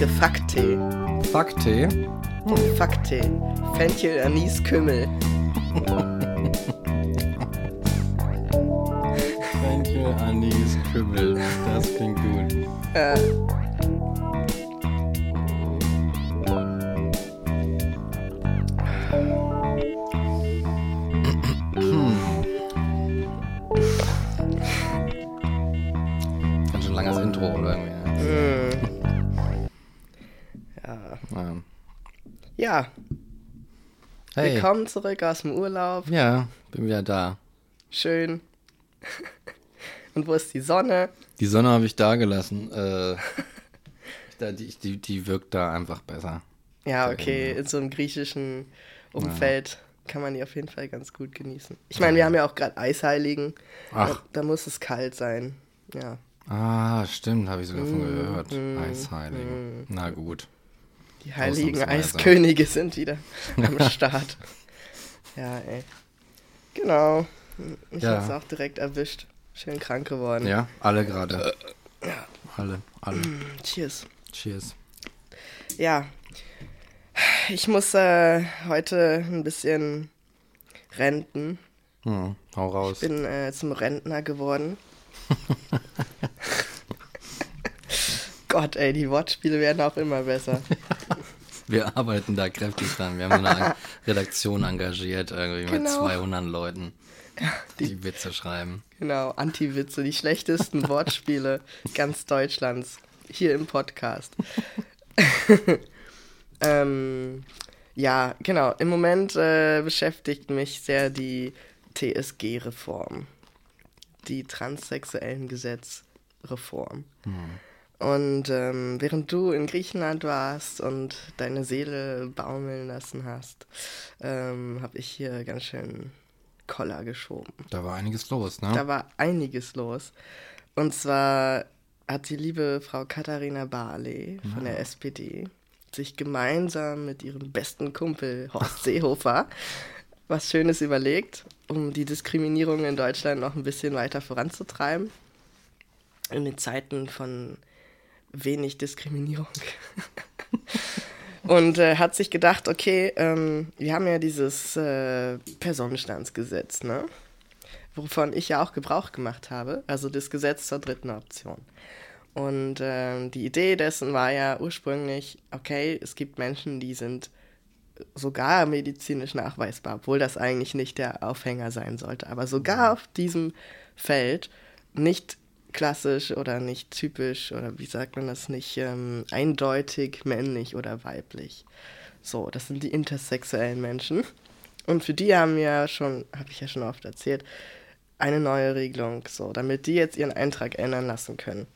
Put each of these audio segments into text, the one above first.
trinke Fakttee. Fakttee? Hm. Fakttee. Fenchel, Anis, Kümmel. Willkommen zurück aus dem Urlaub. Ja, bin wieder da. Schön. Und wo ist die Sonne? Die Sonne habe ich da gelassen. Äh, die, die, die wirkt da einfach besser. Ja, okay, in so einem griechischen Umfeld kann man die auf jeden Fall ganz gut genießen. Ich meine, wir haben ja auch gerade Eisheiligen. Ach. Da, da muss es kalt sein. Ja. Ah, stimmt, habe ich sogar von gehört. Eisheiligen. Na gut. Die heiligen. Eiskönige sind wieder am Start. Ja, ey. Genau. Ich Ja. hab's auch direkt erwischt. Schön krank geworden. Ja, alle gerade. Alle, alle. Cheers. Cheers. Ja. Ich muss äh, heute ein bisschen renten. Hm, hau raus. Bin äh, zum Rentner geworden. Gott, ey, die Wortspiele werden auch immer besser. Wir arbeiten da kräftig dran. Wir haben eine Redaktion engagiert, irgendwie mit Genau. 200 Leuten, die Witze schreiben. Genau, Anti-Witze, die schlechtesten Wortspiele ganz Deutschlands. Hier im Podcast. ähm, ja, genau. Im Moment äh, beschäftigt mich sehr die TSG-Reform. Die transsexuellen Gesetzreform. Und ähm, während du in Griechenland warst und deine Seele baumeln lassen hast, ähm, habe ich hier ganz schön Koller geschoben. Da war einiges los, ne? Da war einiges los. Und zwar hat die liebe Frau Katharina Barley von der SPD sich gemeinsam mit ihrem besten Kumpel Horst Seehofer was Schönes überlegt, um die Diskriminierung in Deutschland noch ein bisschen weiter voranzutreiben. In den Zeiten von wenig Diskriminierung. Und äh, hat sich gedacht, okay, ähm, wir haben ja dieses äh, Personenstandsgesetz, ne? wovon ich ja auch Gebrauch gemacht habe, also das Gesetz zur dritten Option. Und ähm, die Idee dessen war ja ursprünglich, okay, es gibt Menschen, die sind sogar medizinisch nachweisbar, obwohl das eigentlich nicht der Aufhänger sein sollte, aber sogar auf diesem Feld nicht klassisch oder nicht typisch oder wie sagt man das nicht ähm, eindeutig männlich oder weiblich. So, das sind die intersexuellen Menschen. Und für die haben wir schon, habe ich ja schon oft erzählt, eine neue Regelung, so, damit die jetzt ihren Eintrag ändern lassen können.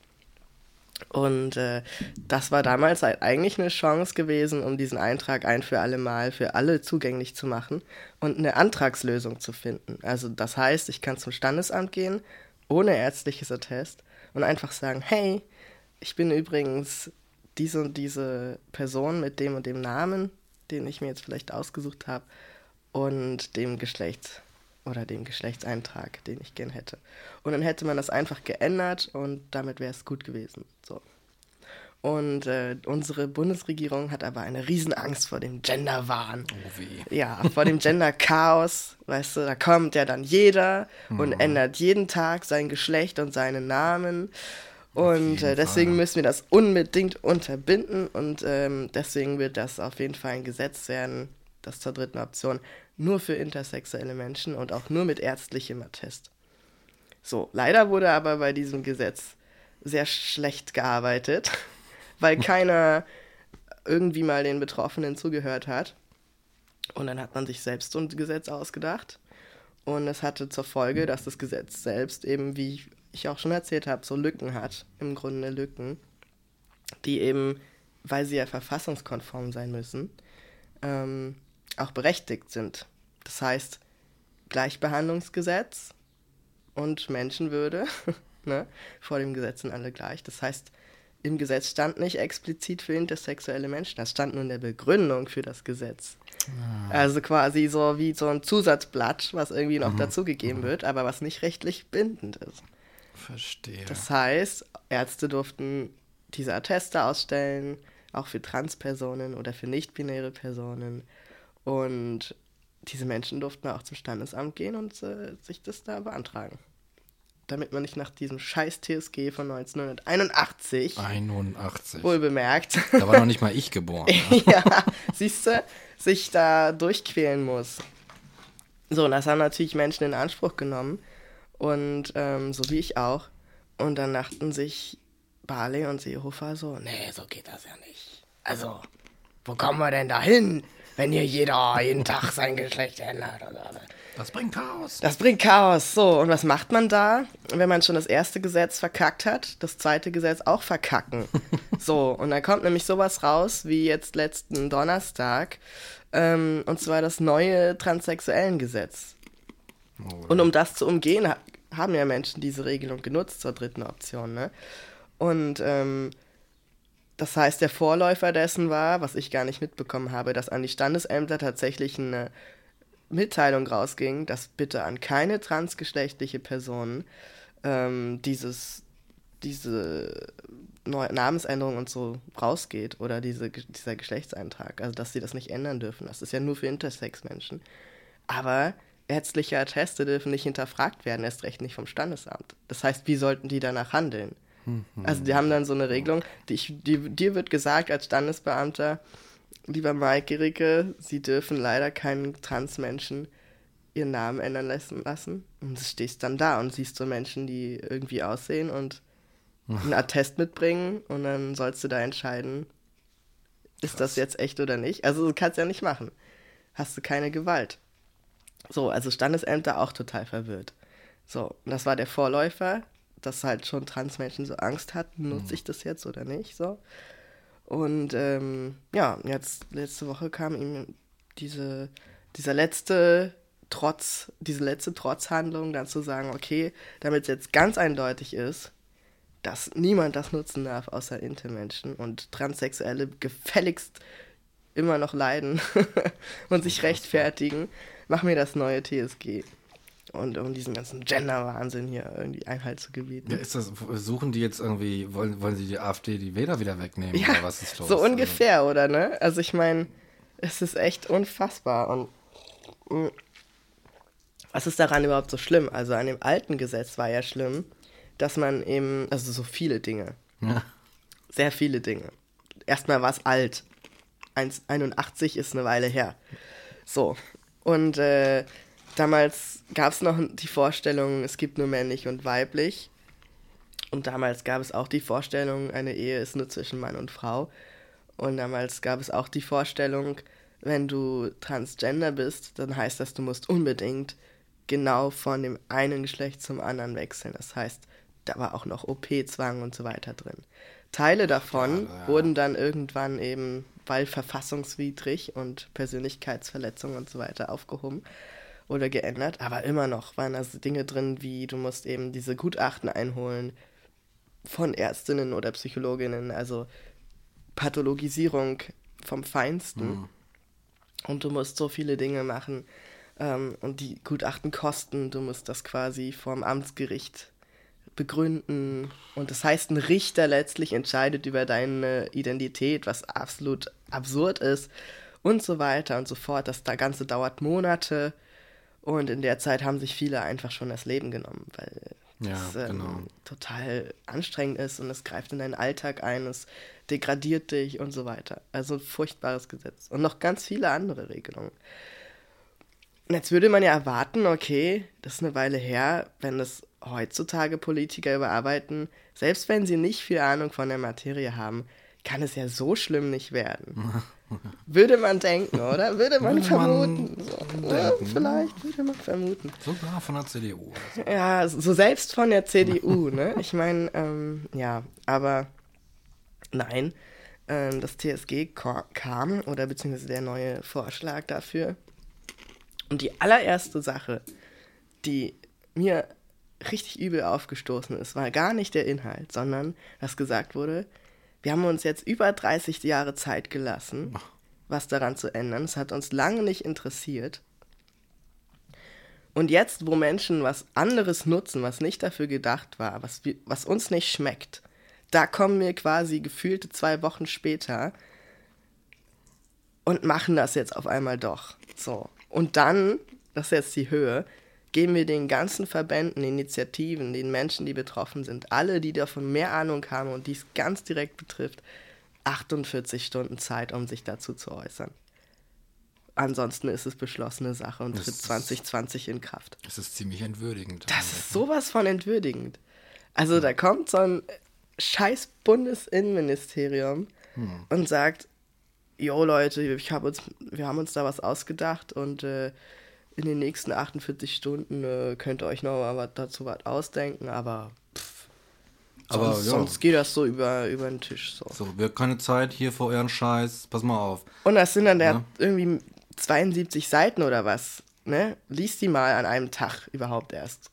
Und äh, das war damals halt eigentlich eine Chance gewesen, um diesen Eintrag ein für alle Mal für alle zugänglich zu machen und eine Antragslösung zu finden. Also das heißt, ich kann zum Standesamt gehen, ohne ärztliches Attest und einfach sagen, hey, ich bin übrigens diese und diese Person mit dem und dem Namen, den ich mir jetzt vielleicht ausgesucht habe, und dem Geschlechts oder dem Geschlechtseintrag, den ich gern hätte. Und dann hätte man das einfach geändert und damit wäre es gut gewesen. So. Und äh, unsere Bundesregierung hat aber eine Riesenangst vor dem Genderwahn. Oh wie. Ja, vor dem Gender-Chaos, weißt du, da kommt ja dann jeder und ändert jeden Tag sein Geschlecht und seinen Namen. Und äh, deswegen Fall. müssen wir das unbedingt unterbinden und ähm, deswegen wird das auf jeden Fall ein Gesetz werden, das zur dritten Option, nur für intersexuelle Menschen und auch nur mit ärztlichem Attest. So, leider wurde aber bei diesem Gesetz sehr schlecht gearbeitet, weil keiner irgendwie mal den Betroffenen zugehört hat. Und dann hat man sich selbst so ein Gesetz ausgedacht. Und es hatte zur Folge, dass das Gesetz selbst eben, wie ich auch schon erzählt habe, so Lücken hat. Im Grunde Lücken, die eben, weil sie ja verfassungskonform sein müssen, ähm, auch berechtigt sind. Das heißt, Gleichbehandlungsgesetz und Menschenwürde, ne? vor dem Gesetz sind alle gleich. Das heißt, im Gesetz stand nicht explizit für intersexuelle Menschen, das stand nur in der Begründung für das Gesetz. Also quasi so wie so ein Zusatzblatt, was irgendwie noch dazugegeben wird, aber was nicht rechtlich bindend ist. Verstehe. Das heißt, Ärzte durften diese Atteste ausstellen, auch für Transpersonen oder für nicht-binäre Personen. Und diese Menschen durften auch zum Standesamt gehen und äh, sich das da beantragen. Damit man nicht nach diesem scheiß TSG von 1981, 81. wohl bemerkt, Da war noch nicht mal ich geboren. ne? ja, siehst du, sich da durchquälen muss. So, und das haben natürlich Menschen in Anspruch genommen. Und ähm, so wie ich auch. Und dann dachten sich Barley und Seehofer so, nee, so geht das ja nicht. Also, wo kommen wir denn da hin, wenn hier jeder jeden Tag sein Geschlecht ändert? Oder? Das bringt Chaos. Das bringt Chaos. So, und was macht man da, wenn man schon das erste Gesetz verkackt hat? Das zweite Gesetz auch verkacken. so, und dann kommt nämlich sowas raus wie jetzt letzten Donnerstag. Ähm, und zwar das neue Transsexuellengesetz. Oh, Und um das zu umgehen, ha haben ja Menschen diese Regelung genutzt zur dritten Option. Ne? Und ähm, das heißt, der Vorläufer dessen war, was ich gar nicht mitbekommen habe, dass an die Standesämter tatsächlich eine Mitteilung rausging, dass bitte an keine transgeschlechtliche Person ähm, dieses, diese neue Namensänderung und so rausgeht oder diese, dieser Geschlechtseintrag. Also, dass sie das nicht ändern dürfen. Das ist ja nur für Intersex-Menschen. Aber ärztliche Atteste dürfen nicht hinterfragt werden, erst recht nicht vom Standesamt. Das heißt, wie sollten die danach handeln? Also die haben dann so eine Regelung, die ich, die, dir wird gesagt als Standesbeamter, lieber Mike Gericke, sie dürfen leider keinen Transmenschen ihren Namen ändern lassen, lassen. Und du stehst dann da und siehst so Menschen, die irgendwie aussehen und einen Attest mitbringen und dann sollst du da entscheiden, ist das jetzt echt oder nicht. Also du kannst ja nicht machen. Hast du keine Gewalt. So, also Standesämter auch total verwirrt. So, und das war der Vorläufer, dass halt schon Transmenschen so Angst hatten, nutze ich das jetzt oder nicht, so. Und ähm, ja, jetzt letzte Woche kam ihm diese, dieser letzte Trotz, diese letzte Trotzhandlung, dann zu sagen, okay, damit es jetzt ganz eindeutig ist, dass niemand das nutzen darf außer Intermenschen und Transsexuelle gefälligst immer noch leiden und sich rechtfertigen, machen wir das neue TSG. Und um diesen ganzen Gender-Wahnsinn hier irgendwie Einhalt zu gebieten. Ja, ist das, suchen die jetzt irgendwie, wollen, wollen sie die AfD die Wähler wieder wegnehmen Ja, oder was ist los? so ungefähr, oder ne? Also ich meine, es ist echt unfassbar. Und mh, was ist daran überhaupt so schlimm? Also an dem alten Gesetz war ja schlimm, dass man eben, also so viele Dinge, Also, ja. sehr viele Dinge. Erstmal war es alt. 1,81 ist eine Weile her. So. Und äh, damals gab es noch die Vorstellung, es gibt nur männlich und weiblich. Und damals gab es auch die Vorstellung, eine Ehe ist nur zwischen Mann und Frau. Und damals gab es auch die Vorstellung, wenn du transgender bist, dann heißt das, du musst unbedingt genau von dem einen Geschlecht zum anderen wechseln. Das heißt, da war auch noch OP-Zwang und so weiter drin. Teile davon Ja, ja. wurden dann irgendwann eben, weil verfassungswidrig und Persönlichkeitsverletzung und so weiter aufgehoben oder geändert. Aber immer noch waren da so Dinge drin, wie du musst eben diese Gutachten einholen von Ärztinnen oder Psychologinnen, also Pathologisierung vom Feinsten. Und du musst so viele Dinge machen. Ähm, und die Gutachten kosten. Du musst das quasi vorm Amtsgericht begründen. Und das heißt, ein Richter letztlich entscheidet über deine Identität, was absolut absurd ist. Und so weiter und so fort. Das da Ganze dauert Monate. Und in der Zeit haben sich viele einfach schon das Leben genommen, weil Ja, es ähm, genau. total anstrengend ist und es greift in deinen Alltag ein, es degradiert dich und so weiter. Also ein furchtbares Gesetz. Und noch ganz viele andere Regelungen. Und jetzt würde man ja erwarten, okay, das ist eine Weile her, wenn das heutzutage Politiker überarbeiten, selbst wenn sie nicht viel Ahnung von der Materie haben, kann es ja so schlimm nicht werden. Würde man denken, oder? Würde man Würde man vermuten. so, ja, denken, ne? vielleicht würde man vermuten. Sogar von der CDU. Ja, so selbst von der CDU, ne? Ich meine, ähm, ja, aber nein, ähm, das TSG kam oder beziehungsweise der neue Vorschlag dafür. Und die allererste Sache, die mir richtig übel aufgestoßen ist, war gar nicht der Inhalt, sondern dass gesagt wurde, wir haben uns jetzt über 30 Jahre Zeit gelassen, was daran zu ändern. Es hat uns lange nicht interessiert. Und jetzt, wo Menschen was anderes nutzen, was nicht dafür gedacht war, was, was uns nicht schmeckt, da kommen wir quasi gefühlte zwei Wochen später und machen das jetzt auf einmal doch. So. Und dann, das ist jetzt die Höhe, geben wir den ganzen Verbänden, Initiativen, den Menschen, die betroffen sind, alle, die davon mehr Ahnung haben und die es ganz direkt betrifft, 48 Stunden Zeit, um sich dazu zu äußern. Ansonsten ist es beschlossene Sache und Das tritt ist- 2020 in Kraft. Das ist ziemlich entwürdigend. Das ist sowas von entwürdigend. Also da kommt so ein scheiß Bundesinnenministerium und sagt, jo Leute, ich hab uns, wir haben uns da was ausgedacht und äh, in den nächsten 48 Stunden äh, könnt ihr euch noch mal was dazu was ausdenken, aber pff, Aber sonst, ja. sonst geht das so über, über den Tisch so. So, wir haben keine Zeit hier vor euren Scheiß. Pass mal auf. Und das sind dann der Ja. irgendwie 72 Seiten oder was, ne? Lies die mal an einem Tag überhaupt erst.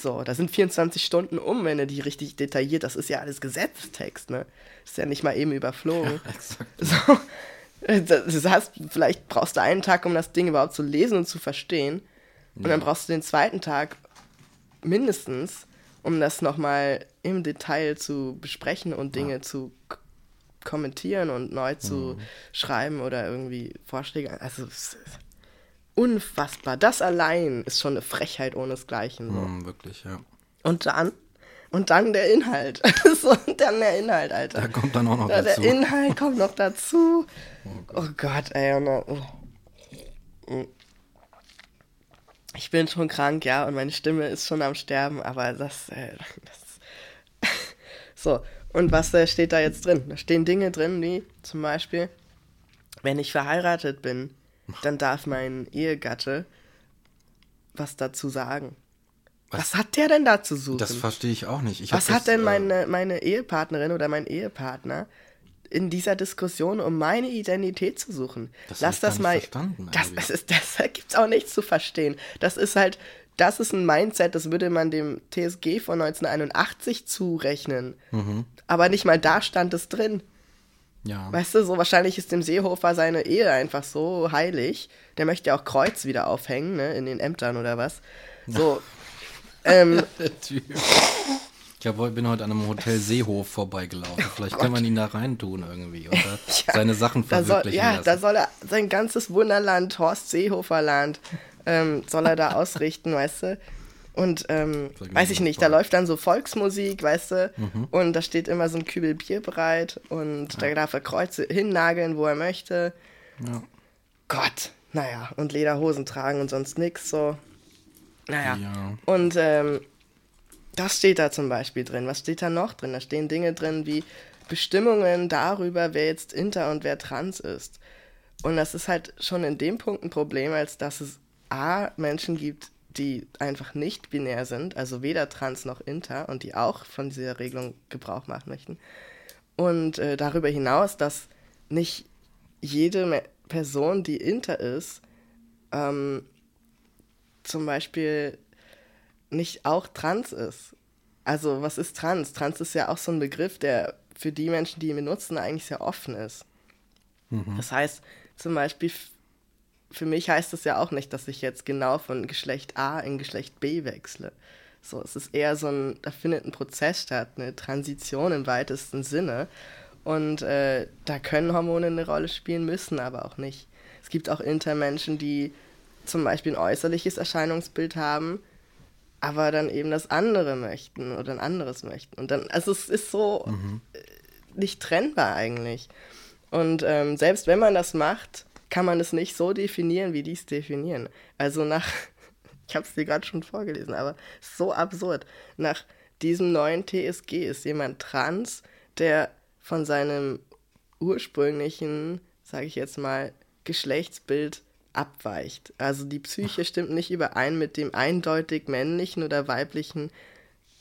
So, da sind 24 Stunden um, wenn du die richtig detailliert, das ist ja alles Gesetzestext, ne? Ist ja nicht mal eben überflogen. Exakt. So, das heißt, vielleicht brauchst du einen Tag, um das Ding überhaupt zu lesen und zu verstehen. Und dann brauchst du den zweiten Tag mindestens, um das nochmal im Detail zu besprechen und Dinge zu k- kommentieren und neu zu schreiben oder irgendwie Vorschläge. Also, es ist unfassbar. Das allein ist schon eine Frechheit ohnesgleichen. So. Hm, wirklich, ja. Und dann, und dann der Inhalt. so, und dann der Inhalt, Alter. Da kommt dann auch noch der dazu. Inhalt kommt noch dazu. Oh Gott, ey. Und, dann- oh. Ich bin schon krank, ja, und meine Stimme ist schon am Sterben, aber das. Äh, das so, und was äh, steht da jetzt drin? Da stehen Dinge drin, wie zum Beispiel, wenn ich verheiratet bin, dann darf mein Ehegatte was dazu sagen. Was, hat der denn da zu suchen? Das verstehe ich auch nicht. Ich Was das, hat denn äh, meine, meine Ehepartnerin oder mein Ehepartner in dieser Diskussion um meine Identität zu suchen? Das Lass das mal. nicht verstanden, das, das ist, das gibt's auch nichts zu verstehen. Das ist halt, das ist ein Mindset, das würde man dem TSG von 1981 zurechnen. Mhm. Aber nicht mal da stand es drin. Ja. Weißt du, so wahrscheinlich ist dem Seehofer seine Ehe einfach so heilig. Der möchte ja auch Kreuz wieder aufhängen, ne, in den Ämtern oder was. So. ähm, Typ. Ich hab, bin heute an einem Hotel Seehof vorbeigelaufen. Vielleicht kann man ihn da reintun irgendwie oder Ja, seine Sachen da soll, verwirklichen ja, lassen. da soll er sein ganzes Wunderland, Horst Seehoferland, ähm, soll er da ausrichten, weißt du? Und ähm, weiß ich nicht, da läuft dann so Volksmusik, weißt du? Mhm. Und da steht immer so ein Kübel Bier bereit und da darf er Kreuze hinnageln, wo er möchte. ja. Gott, naja, und Lederhosen tragen und sonst nix, so. Naja. Ja. Und ähm, das steht da zum Beispiel drin. Was steht da noch drin? Da stehen Dinge drin wie Bestimmungen darüber, wer jetzt inter und wer trans ist. Und das ist halt schon in dem Punkt ein Problem, als dass es A, Menschen gibt, die einfach nicht binär sind, also weder trans noch inter und die auch von dieser Regelung Gebrauch machen möchten. Und äh, darüber hinaus, dass nicht jede Person, die inter ist, ähm, zum Beispiel nicht auch trans ist. Also, was ist trans? Trans ist ja auch so ein Begriff, der für die Menschen, die ihn benutzen, eigentlich sehr offen ist. Das heißt, zum Beispiel, für mich heißt es ja auch nicht, dass ich jetzt genau von Geschlecht A in Geschlecht B wechsle. So, es ist eher so ein, da findet ein Prozess statt, eine Transition im weitesten Sinne. Und äh, da können Hormone eine Rolle spielen, müssen aber auch nicht. Es gibt auch Intermenschen, die zum Beispiel ein äußerliches Erscheinungsbild haben, aber dann eben das andere möchten oder ein anderes möchten. Und dann, also es ist so äh, nicht trennbar eigentlich. Und ähm, selbst wenn man das macht, kann man es nicht so definieren, wie die es definieren. Also nach, ich habe es dir gerade schon vorgelesen, aber so absurd. Nach diesem neuen TSG ist jemand trans, der von seinem ursprünglichen, sage ich jetzt mal, Geschlechtsbild abweicht. Also die Psyche stimmt nicht überein mit dem eindeutig männlichen oder weiblichen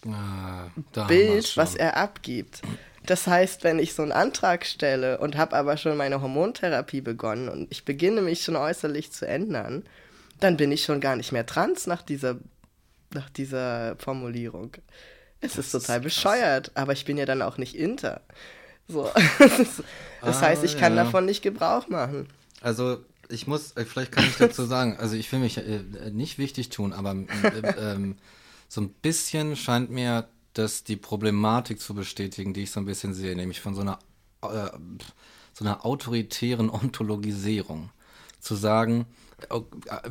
Ah, Bild, was er abgibt. Das heißt, wenn ich so einen Antrag stelle und habe aber schon meine Hormontherapie begonnen und ich beginne mich schon äußerlich zu ändern, dann bin ich schon gar nicht mehr trans nach dieser, nach dieser Formulierung. Es ist total bescheuert, aber ich bin ja dann auch nicht inter. So. das Ah, heißt, ich kann ja. davon nicht Gebrauch machen. Also, ich muss, äh, vielleicht kann ich dazu sagen, also ich will mich äh, nicht wichtig tun, aber äh, ähm, so ein bisschen scheint mir das die Problematik zu bestätigen, die ich so ein bisschen sehe, nämlich von so einer, äh, so einer autoritären Ontologisierung. Zu sagen, äh,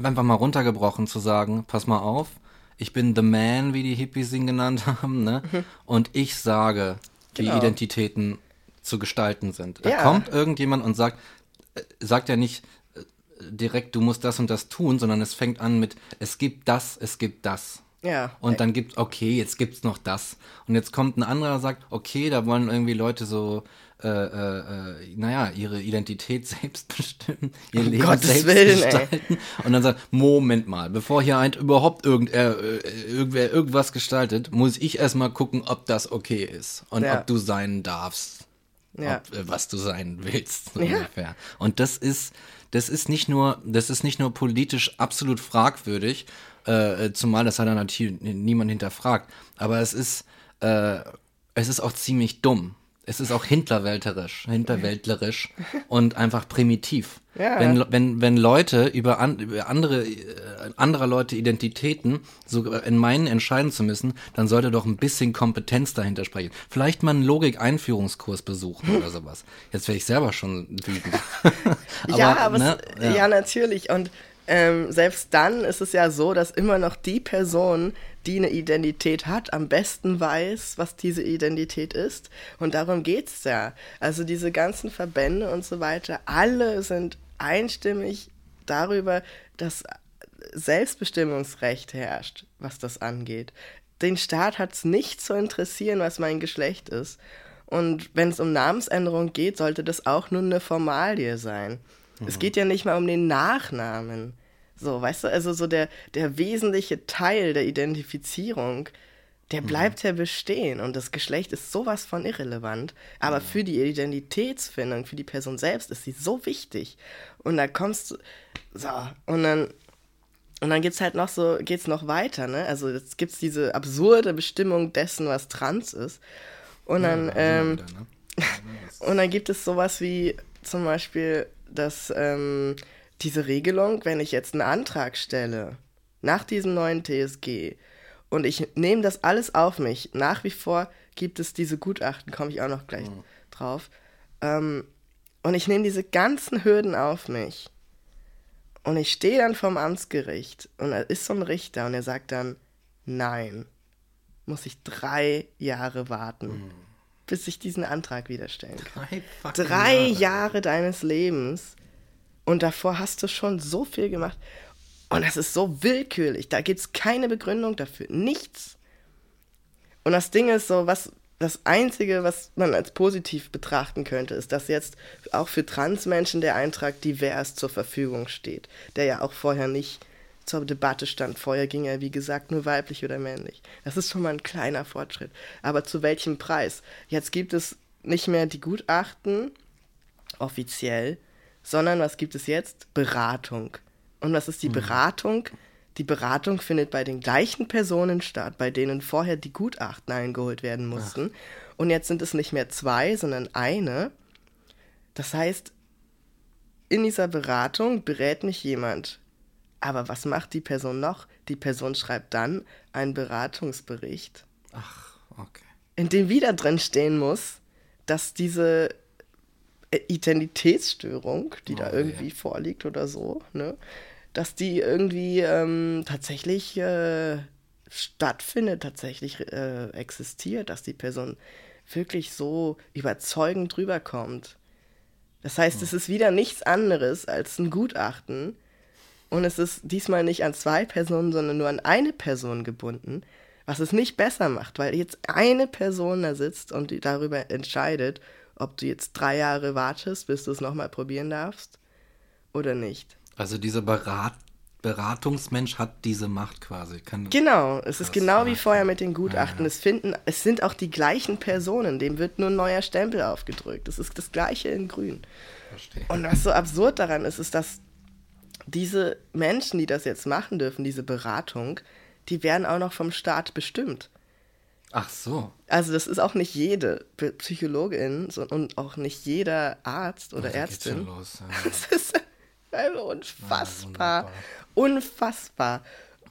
einfach mal runtergebrochen zu sagen, pass mal auf, ich bin the man, wie die Hippies ihn genannt haben, ne? Mhm. Und ich sage, genau. wie Identitäten zu gestalten sind. Da ja. kommt irgendjemand und sagt, äh, sagt ja nicht äh, direkt, du musst das und das tun, sondern es fängt an mit, es gibt das, es gibt das. Ja. Und dann gibt, okay, jetzt gibt's noch das. Und jetzt kommt ein anderer und sagt, okay, da wollen irgendwie Leute so, äh, äh, äh naja, ihre Identität selbst bestimmen, ihr um Leben Gottes selbst Willen, gestalten. Ey. Und dann sagt, Moment mal, bevor hier ein überhaupt irgend, äh, äh, irgendwer irgendwas gestaltet, muss ich erstmal gucken, ob das okay ist. Und ja. ob du sein darfst. Ja. Ob, äh, was du sein willst, so ja. ungefähr. Und das ist, das ist nicht nur, das ist nicht nur politisch absolut fragwürdig, äh, äh, zumal das halt dann natürlich niemand hinterfragt. Aber es ist, äh, es ist auch ziemlich dumm. Es ist auch hinterwälterisch, hinterwäldlerisch und einfach primitiv. Ja. Wenn, wenn, wenn Leute über, an, über andere, äh, anderer Leute Identitäten so in meinen entscheiden zu müssen, dann sollte doch ein bisschen Kompetenz dahinter sprechen. Vielleicht mal einen Logik-Einführungskurs besuchen oder sowas. Jetzt wäre ich selber schon wütend. aber, ja, aber ne, ja. ja, natürlich. Und ähm, selbst dann ist es ja so, dass immer noch die Person, die eine Identität hat, am besten weiß, was diese Identität ist. Und darum geht es ja. Also diese ganzen Verbände und so weiter, alle sind einstimmig darüber, dass Selbstbestimmungsrecht herrscht, was das angeht. Den Staat hat es nicht zu interessieren, was mein Geschlecht ist. Und wenn es um Namensänderung geht, sollte das auch nur eine Formalie sein. Mhm. Es geht ja nicht mal um den Nachnamen. So, weißt du, also so der, der wesentliche Teil der Identifizierung, der bleibt mhm. ja bestehen und das Geschlecht ist sowas von irrelevant. Aber mhm. für die Identitätsfindung, für die Person selbst ist sie so wichtig. Und da kommst du, so, und dann, und dann geht's halt noch so, geht's noch weiter, ne? Also jetzt gibt's diese absurde Bestimmung dessen, was trans ist. Und dann, ja, ähm, wieder, ne? und dann gibt es sowas wie zum Beispiel, dass, ähm, diese Regelung, wenn ich jetzt einen Antrag stelle nach diesem neuen TSG und ich nehme das alles auf mich, nach wie vor gibt es diese Gutachten, komme ich auch noch gleich mhm. drauf, ähm, und ich nehme diese ganzen Hürden auf mich und ich stehe dann vorm Amtsgericht und da ist so ein Richter und er sagt dann, nein, muss ich drei Jahre warten. Mhm bis ich diesen Antrag wieder stellen kann. Drei, Drei Jahre. Jahre deines Lebens und davor hast du schon so viel gemacht. Und das ist so willkürlich. Da gibt es keine Begründung dafür. Nichts. Und das Ding ist so, was das Einzige, was man als positiv betrachten könnte, ist, dass jetzt auch für Transmenschen der Eintrag divers zur Verfügung steht, der ja auch vorher nicht zur Debatte stand. Vorher ging er, wie gesagt, nur weiblich oder männlich. Das ist schon mal ein kleiner Fortschritt. Aber zu welchem Preis? Jetzt gibt es nicht mehr die Gutachten offiziell, sondern was gibt es jetzt? Beratung. Und was ist die mhm. Beratung? Die Beratung findet bei den gleichen Personen statt, bei denen vorher die Gutachten eingeholt werden mussten. Ach. Und jetzt sind es nicht mehr zwei, sondern eine. Das heißt, in dieser Beratung berät mich jemand. Aber was macht die Person noch? Die Person schreibt dann einen Beratungsbericht. Ach, okay. In dem wieder drin stehen muss, dass diese Identitätsstörung, die oh, da irgendwie ja. vorliegt oder so, ne? dass die irgendwie ähm, tatsächlich äh, stattfindet, tatsächlich äh, existiert, dass die Person wirklich so überzeugend rüberkommt. Das heißt, oh. es ist wieder nichts anderes als ein Gutachten und es ist diesmal nicht an zwei Personen, sondern nur an eine Person gebunden, was es nicht besser macht, weil jetzt eine Person da sitzt und darüber entscheidet ob du jetzt drei Jahre wartest, bis du es nochmal probieren darfst oder nicht. Also dieser Berat Beratungsmensch hat diese Macht quasi. Kann genau, es ist genau wie vorher mit den Gutachten. Ja, ja. Es, finden, es sind auch die gleichen Personen, dem wird nur ein neuer Stempel aufgedrückt. Es ist das gleiche in grün. Verstehe. Und was so absurd daran ist, ist, dass diese Menschen, die das jetzt machen dürfen, diese Beratung, die werden auch noch vom Staat bestimmt. Ach so. Also das ist auch nicht jede Psychologin und auch nicht jeder Arzt oder oh, Ärztin. Los, ja. Das ist also unfassbar. Ja, unfassbar.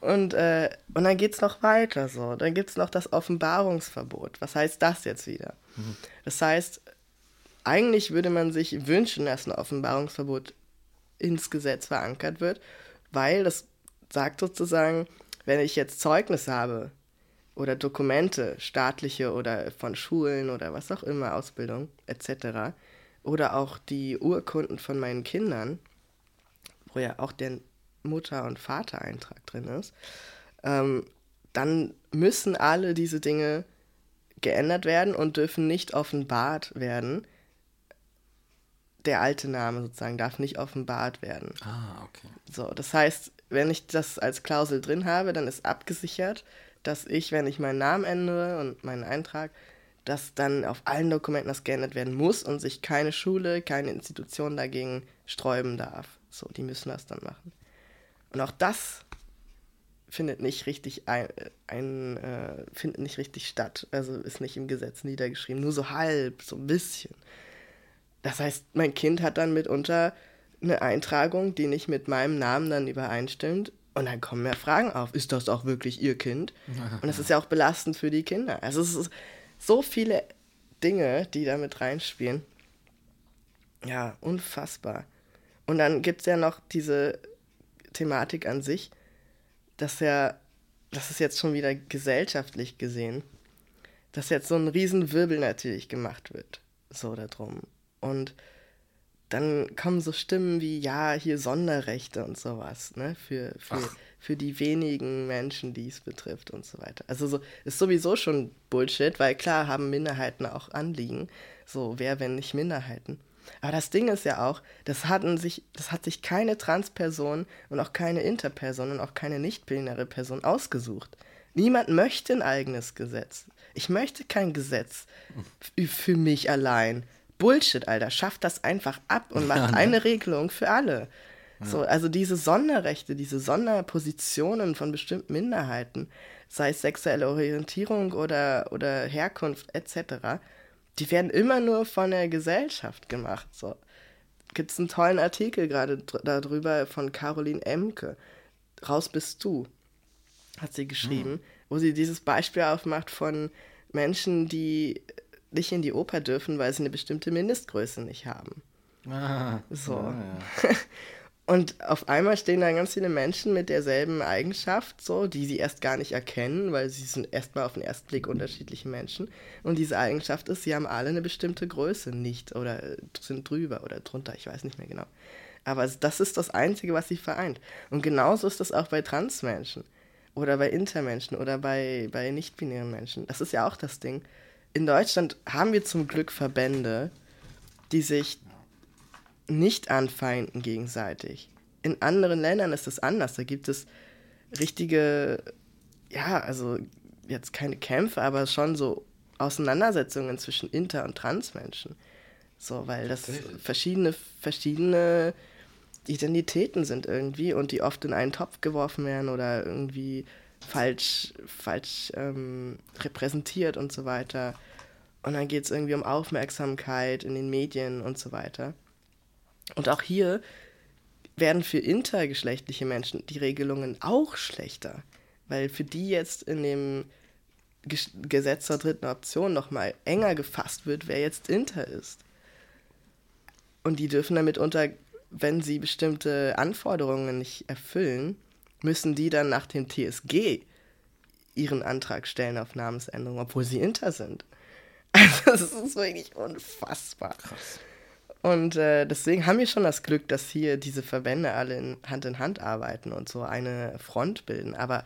Und, äh, und dann geht es noch weiter so. Dann gibt es noch das Offenbarungsverbot. Was heißt das jetzt wieder? Mhm. Das heißt, eigentlich würde man sich wünschen, dass ein Offenbarungsverbot ins Gesetz verankert wird, weil das sagt sozusagen, wenn ich jetzt Zeugnis habe oder Dokumente, staatliche oder von Schulen oder was auch immer, Ausbildung etc., oder auch die Urkunden von meinen Kindern, wo ja auch der Mutter- und Vatereintrag drin ist, ähm, dann müssen alle diese Dinge geändert werden und dürfen nicht offenbart werden. Der alte Name sozusagen darf nicht offenbart werden. Ah, okay. So, das heißt, wenn ich das als Klausel drin habe, dann ist abgesichert, dass ich, wenn ich meinen Namen ändere und meinen Eintrag, dass dann auf allen Dokumenten das geändert werden muss und sich keine Schule, keine Institution dagegen sträuben darf. So, die müssen das dann machen. Und auch das findet nicht richtig ein, ein äh, findet nicht richtig statt. Also ist nicht im Gesetz niedergeschrieben, nur so halb, so ein bisschen. Das heißt, mein Kind hat dann mitunter eine Eintragung, die nicht mit meinem Namen dann übereinstimmt. Und dann kommen mehr Fragen auf. Ist das auch wirklich ihr Kind? Und das ist ja auch belastend für die Kinder. Also es ist so viele Dinge, die da mit reinspielen. Ja, unfassbar. Und dann gibt es ja noch diese Thematik an sich, dass ja, das ist jetzt schon wieder gesellschaftlich gesehen, dass jetzt so ein Riesenwirbel natürlich gemacht wird. So darum. Und dann kommen so Stimmen wie, ja, hier Sonderrechte und sowas, ne, für, für, für die wenigen Menschen, die es betrifft und so weiter. Also so ist sowieso schon Bullshit, weil klar haben Minderheiten auch Anliegen. So, wer, wenn nicht Minderheiten? Aber das Ding ist ja auch, das hatten sich, das hat sich keine Transperson und auch keine Interperson und auch keine nicht-binäre Person ausgesucht. Niemand möchte ein eigenes Gesetz. Ich möchte kein Gesetz für mich allein. Bullshit, Alter. Schafft das einfach ab und macht ja, ne? eine Regelung für alle. Ja. So, also diese Sonderrechte, diese Sonderpositionen von bestimmten Minderheiten, sei es sexuelle Orientierung oder, oder Herkunft etc., die werden immer nur von der Gesellschaft gemacht. So. Gibt es einen tollen Artikel gerade darüber von Caroline Emke. Raus bist du, hat sie geschrieben, mhm. wo sie dieses Beispiel aufmacht von Menschen, die nicht in die Oper dürfen, weil sie eine bestimmte Mindestgröße nicht haben. Ah, so. Ah, ja. Und auf einmal stehen da ganz viele Menschen mit derselben Eigenschaft, so, die sie erst gar nicht erkennen, weil sie sind erstmal auf den ersten Blick unterschiedliche Menschen. Und diese Eigenschaft ist, sie haben alle eine bestimmte Größe nicht oder sind drüber oder drunter, ich weiß nicht mehr genau. Aber das ist das Einzige, was sie vereint. Und genauso ist das auch bei Transmenschen oder bei Intermenschen oder bei, bei nicht-binären Menschen. Das ist ja auch das Ding. In Deutschland haben wir zum Glück Verbände, die sich nicht anfeinden gegenseitig. In anderen Ländern ist es anders. Da gibt es richtige, ja, also jetzt keine Kämpfe, aber schon so Auseinandersetzungen zwischen Inter- und Transmenschen. So, weil das verschiedene, verschiedene Identitäten sind irgendwie und die oft in einen Topf geworfen werden oder irgendwie falsch, falsch ähm, repräsentiert und so weiter. Und dann geht es irgendwie um Aufmerksamkeit in den Medien und so weiter. Und auch hier werden für intergeschlechtliche Menschen die Regelungen auch schlechter, weil für die jetzt in dem Gesetz zur dritten Option nochmal enger gefasst wird, wer jetzt inter ist. Und die dürfen damit unter, wenn sie bestimmte Anforderungen nicht erfüllen, müssen die dann nach dem TSG ihren Antrag stellen auf Namensänderung, obwohl sie inter sind. Also das ist wirklich unfassbar. Krass. Und äh, deswegen haben wir schon das Glück, dass hier diese Verbände alle in Hand in Hand arbeiten und so eine Front bilden. Aber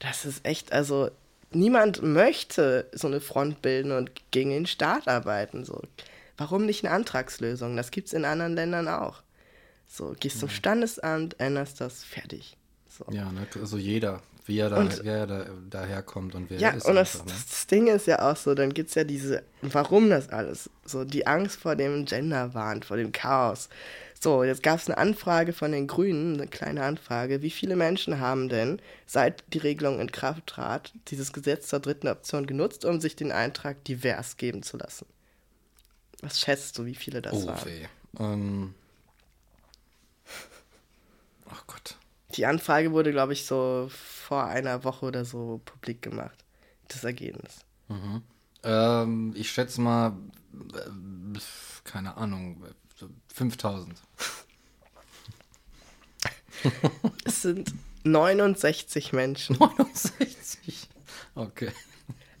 das ist echt, also niemand möchte so eine Front bilden und gegen den Staat arbeiten. So. Warum nicht eine Antragslösung? Das gibt es in anderen Ländern auch. So, gehst zum Standesamt, änderst das, fertig. So. Ja, ne, also jeder wie er, da, und, wer da, daherkommt und wer ja, er ist. Ja, und das, einfach, ne? das, Ding ist ja auch so, dann gibt es ja diese, warum das alles? So die Angst vor dem Genderwahn, vor dem Chaos. So, jetzt gab es eine Anfrage von den Grünen, eine kleine Anfrage. Wie viele Menschen haben denn, seit die Regelung in Kraft trat, dieses Gesetz zur dritten Option genutzt, um sich den Eintrag divers geben zu lassen? Was schätzt du, wie viele das oh, waren? Weh. Ähm. Ach Gott. Die Anfrage wurde, glaube ich, so vor einer Woche oder so publik gemacht, das Ergebnis. Mhm. Ähm, ich schätze mal, äh, keine Ahnung, 5000. es sind 69 Menschen. 69? Okay.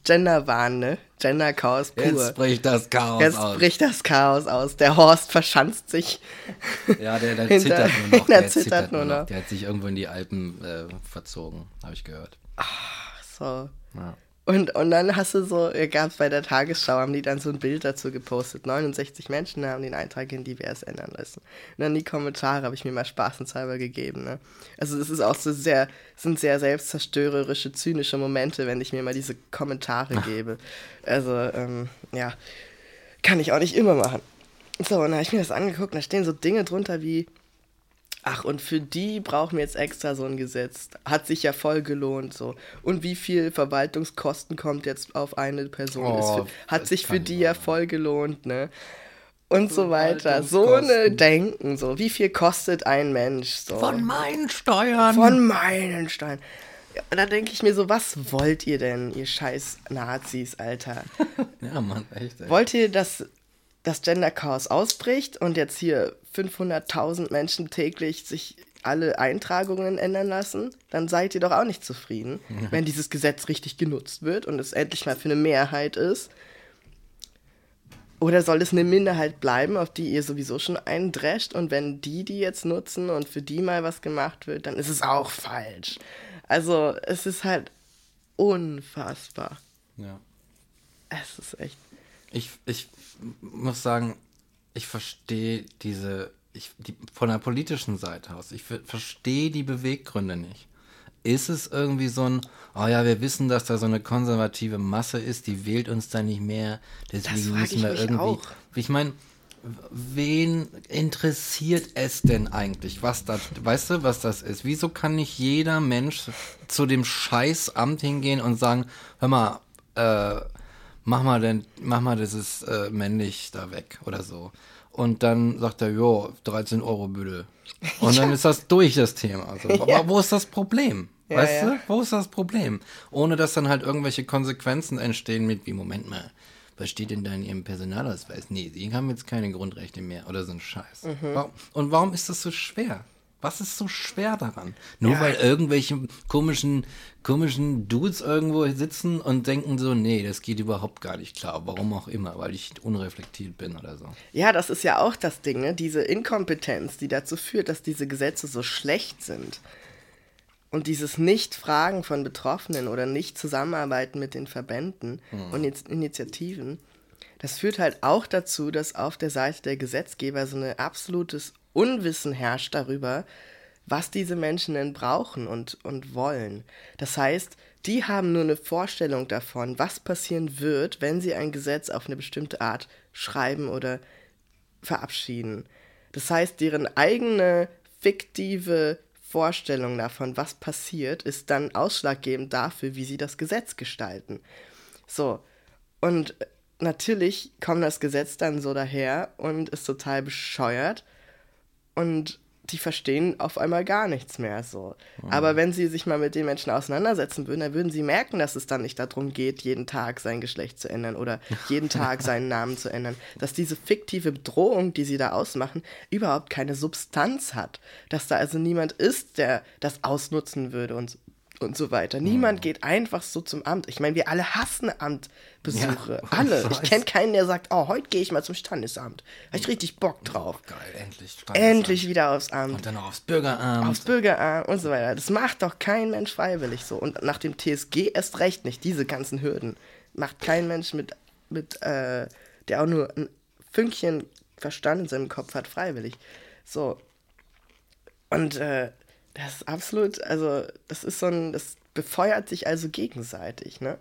Genderwahn, ne? Gender-Chaos pur. Jetzt bricht das Chaos Jetzt aus. Jetzt bricht das Chaos aus. Der Horst verschanzt sich. Ja, der, der hinter, zittert nur noch. Der, der zittert, zittert, nur noch. Der hat sich irgendwo in die Alpen äh, verzogen, habe ich gehört. Ach, so. Ja. Und, und dann hast du so, gab es bei der Tagesschau, haben die dann so ein Bild dazu gepostet. 69 Menschen haben den Eintrag in divers ändern lassen. Und dann die Kommentare habe ich mir mal spaßenshalber gegeben. Ne? Also es ist auch so sehr, sind sehr selbstzerstörerische, zynische Momente, wenn ich mir mal diese Kommentare Ach. gebe. Also, ähm, ja, kann ich auch nicht immer machen. So, und dann habe ich mir das angeguckt, und da stehen so Dinge drunter wie, Ach, und für die brauchen wir jetzt extra so ein Gesetz. Hat sich ja voll gelohnt so. Und wie viel Verwaltungskosten kommt jetzt auf eine Person? Oh, für, hat sich für die ja voll gelohnt, ne? Und so weiter. So eine Denken, so. Wie viel kostet ein Mensch? So. Von meinen Steuern. Von meinen Steuern. Ja, da denke ich mir so, was wollt ihr denn, ihr scheiß Nazis, Alter? ja, Mann, echt. Ey. Wollt ihr, dass das Gender-Chaos ausbricht und jetzt hier 500.000 Menschen täglich sich alle Eintragungen ändern lassen, dann seid ihr doch auch nicht zufrieden, ja. wenn dieses Gesetz richtig genutzt wird und es endlich mal für eine Mehrheit ist. Oder soll es eine Minderheit bleiben, auf die ihr sowieso schon eindrescht und wenn die die jetzt nutzen und für die mal was gemacht wird, dann ist es auch falsch. Also es ist halt unfassbar. Ja. Es ist echt. Ich, ich muss sagen, ich verstehe diese, ich, die, von der politischen Seite aus, ich verstehe die Beweggründe nicht. Ist es irgendwie so ein, oh ja, wir wissen, dass da so eine konservative Masse ist, die wählt uns da nicht mehr, deswegen müssen wir irgendwie. Auch. Ich meine, wen interessiert es denn eigentlich, was das, weißt du, was das ist? Wieso kann nicht jeder Mensch zu dem Scheißamt hingehen und sagen, hör mal, äh, mach mal denn, mach mal dieses äh, männlich da weg oder so. Und dann sagt er, jo, 13 Euro Büdel. Und dann ist das durch, das Thema. Also, ja. wo ist das Problem? Ja, weißt ja. du, wo ist das Problem? Ohne dass dann halt irgendwelche Konsequenzen entstehen mit, wie, Moment mal, was steht denn da in Ihrem Personalausweis? Nee, Sie haben jetzt keine Grundrechte mehr oder so ein Scheiß. Mhm. Und warum ist das so schwer? Was ist so schwer daran? Nur ja. weil irgendwelche komischen, komischen Dudes irgendwo sitzen und denken so, nee, das geht überhaupt gar nicht klar. Warum auch immer, weil ich unreflektiert bin oder so. Ja, das ist ja auch das Ding, ne? Diese Inkompetenz, die dazu führt, dass diese Gesetze so schlecht sind. Und dieses Nicht-Fragen von Betroffenen oder Nicht-Zusammenarbeiten mit den Verbänden hm. und Initiativen, das führt halt auch dazu, dass auf der Seite der Gesetzgeber so ein absolutes Unwissen herrscht darüber, was diese Menschen denn brauchen und, und wollen. Das heißt, die haben nur eine Vorstellung davon, was passieren wird, wenn sie ein Gesetz auf eine bestimmte Art schreiben oder verabschieden. Das heißt, deren eigene fiktive Vorstellung davon, was passiert, ist dann ausschlaggebend dafür, wie sie das Gesetz gestalten. So, und natürlich kommt das Gesetz dann so daher und ist total bescheuert und die verstehen auf einmal gar nichts mehr so. Mhm. Aber wenn sie sich mal mit den Menschen auseinandersetzen würden, dann würden sie merken, dass es dann nicht darum geht, jeden Tag sein Geschlecht zu ändern oder jeden Tag seinen Namen zu ändern. Dass diese fiktive Bedrohung, die sie da ausmachen, überhaupt keine Substanz hat. Dass da also niemand ist, der das ausnutzen würde und und so weiter. Niemand mhm. geht einfach so zum Amt. Ich meine, wir alle hassen Amtbesuche. Ja, alle. Ich kenne keinen, der sagt, oh, heute gehe ich mal zum Standesamt. Habe ich richtig Bock drauf. Oh, geil, endlich. Endlich wieder aufs Amt. Und dann noch aufs Bürgeramt. Aufs Bürgeramt und so weiter. Das macht doch kein Mensch freiwillig so. Und nach dem TSG erst recht nicht. Diese ganzen Hürden macht kein Mensch mit, mit äh, der auch nur ein Fünkchen Verstand in seinem Kopf hat, freiwillig. So. Und äh, das ist absolut, also das ist so ein, das befeuert sich also gegenseitig, ne?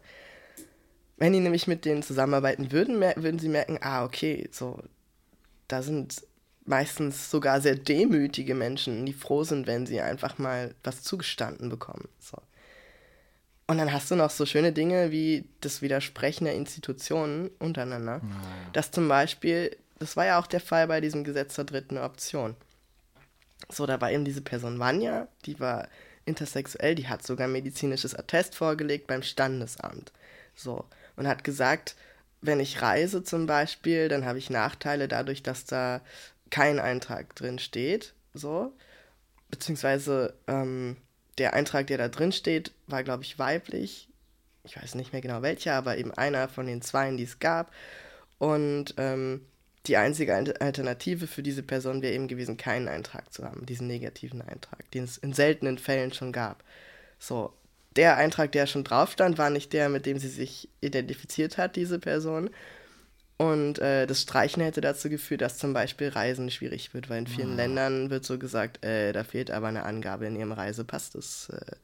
Wenn die nämlich mit denen zusammenarbeiten würden, würden sie merken, ah, okay, so, da sind meistens sogar sehr demütige Menschen, die froh sind, wenn sie einfach mal was zugestanden bekommen. So. Und dann hast du noch so schöne Dinge wie das Widersprechen der Institutionen untereinander. Ja. Das zum Beispiel, das war ja auch der Fall bei diesem Gesetz zur dritten Option. So, da war eben diese Person Vanya, die war intersexuell, die hat sogar medizinisches Attest vorgelegt beim Standesamt. So. Und hat gesagt, wenn ich reise zum Beispiel, dann habe ich Nachteile dadurch, dass da kein Eintrag drin steht. So. Beziehungsweise ähm, der Eintrag, der da drin steht, war, glaube ich, weiblich. Ich weiß nicht mehr genau welcher, aber eben einer von den zweien, die es gab. Und ähm, die einzige Alternative für diese Person wäre eben gewesen, keinen Eintrag zu haben, diesen negativen Eintrag, den es in seltenen Fällen schon gab. So, der Eintrag, der schon drauf stand, war nicht der, mit dem sie sich identifiziert hat, diese Person. Und äh, das Streichen hätte dazu geführt, dass zum Beispiel Reisen schwierig wird, weil in vielen ah. Ländern wird so gesagt, äh, da fehlt aber eine Angabe in ihrem Reisepass. Das äh,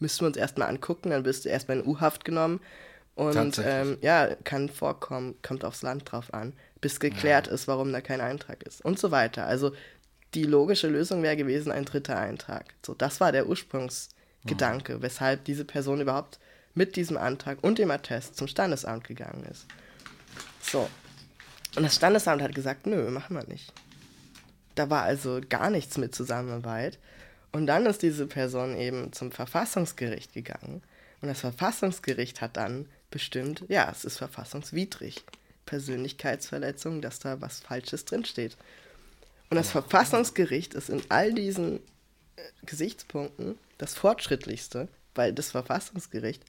müssen wir uns erstmal angucken, dann wirst du erstmal in U-Haft genommen. Und ähm, ja, kann vorkommen, kommt aufs Land drauf an, bis geklärt ja. ist, warum da kein Eintrag ist und so weiter. Also die logische Lösung wäre gewesen, ein dritter Eintrag. So, das war der Ursprungs- Gedanke, weshalb diese Person überhaupt mit diesem Antrag und dem Attest zum Standesamt gegangen ist. So. Und das Standesamt hat gesagt, nö, machen wir nicht. Da war also gar nichts mit Zusammenarbeit. Und dann ist diese Person eben zum Verfassungsgericht gegangen. Und das Verfassungsgericht hat dann bestimmt, ja, es ist verfassungswidrig. Persönlichkeitsverletzung, dass da was Falsches drinsteht. Und das Verfassungsgericht ist in all diesen äh, Gesichtspunkten das fortschrittlichste, weil das Verfassungsgericht.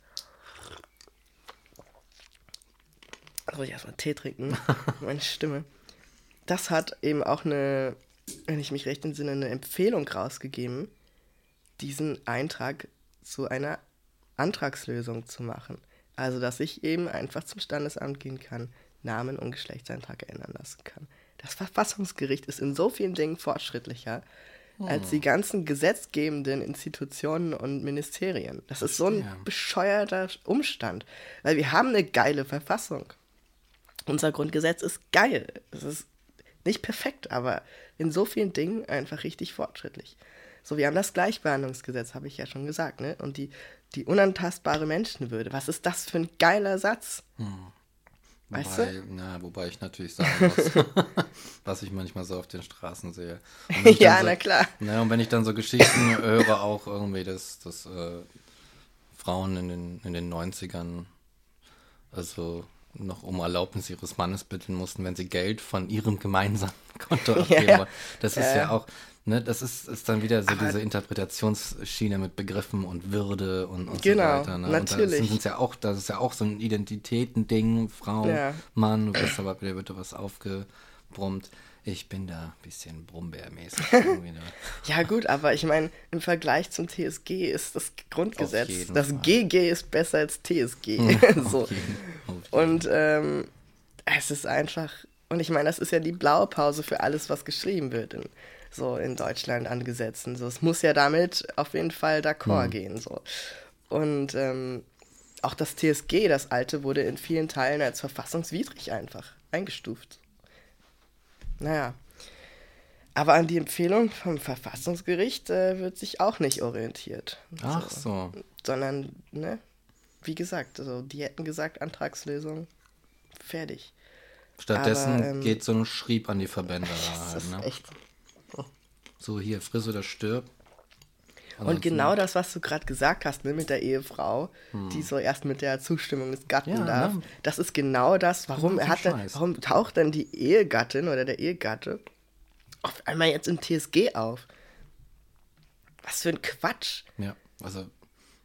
Soll ich erstmal Tee trinken? Meine Stimme. Das hat eben auch eine, wenn ich mich recht entsinne, eine Empfehlung rausgegeben, diesen Eintrag zu einer Antragslösung zu machen. Also, dass ich eben einfach zum Standesamt gehen kann, Namen und Geschlechtseintrag ändern lassen kann. Das Verfassungsgericht ist in so vielen Dingen fortschrittlicher als die ganzen gesetzgebenden Institutionen und Ministerien. Das ist so ein ja. bescheuerter Umstand, weil wir haben eine geile Verfassung. Unser Grundgesetz ist geil. Es ist nicht perfekt, aber in so vielen Dingen einfach richtig fortschrittlich. So, wir haben das Gleichbehandlungsgesetz, habe ich ja schon gesagt, ne? Und die, die unantastbare Menschenwürde. Was ist das für ein geiler Satz? Hm. Weißt wobei, du? Na, wobei ich natürlich sagen muss, was ich manchmal so auf den Straßen sehe. ja, so, na klar. Na, und wenn ich dann so Geschichten höre, auch irgendwie, dass, dass äh, Frauen in den, in den 90ern also noch um Erlaubnis ihres Mannes bitten mussten, wenn sie Geld von ihrem gemeinsamen Konto abgeben ja, wollen. Das ist ja, ja auch Ne, das ist, ist dann wieder so Aber diese Interpretationsschiene mit Begriffen und Würde und, und genau, so weiter. Ne? natürlich. Und da ja auch, das ist ja auch so ein Identitätending, Frau, ja. Mann, du bist aber wieder wird was aufgebrummt. Ich bin da ein bisschen brummbärmäßig. ja gut, aber ich meine, im Vergleich zum TSG ist das Grundgesetz, das Fall. GG ist besser als TSG. so. Und ähm, es ist einfach, und ich meine, das ist ja die Blaupause für alles, was geschrieben wird in so in Deutschland an Gesetzen. So, es muss ja damit auf jeden Fall d'accord mhm. gehen. So. Und ähm, auch das TSG, das alte, wurde in vielen Teilen als verfassungswidrig einfach eingestuft. Naja. Aber an die Empfehlung vom Verfassungsgericht äh, wird sich auch nicht orientiert. Ach so. so. Sondern, ne, wie gesagt, also die hätten gesagt, Antragslösung, fertig. Stattdessen Aber, ähm, geht so ein Schrieb an die Verbände. Das ist ne? echt so hier, friss oder stirb. Und genau das, was du gerade gesagt hast, ne, mit der Ehefrau, hm. die so erst mit der Zustimmung des Gatten ja, darf, ne? das ist genau das, warum, er hat denn, warum taucht denn die Ehegattin oder der Ehegatte auf einmal jetzt im TSG auf? Was für ein Quatsch. Ja, also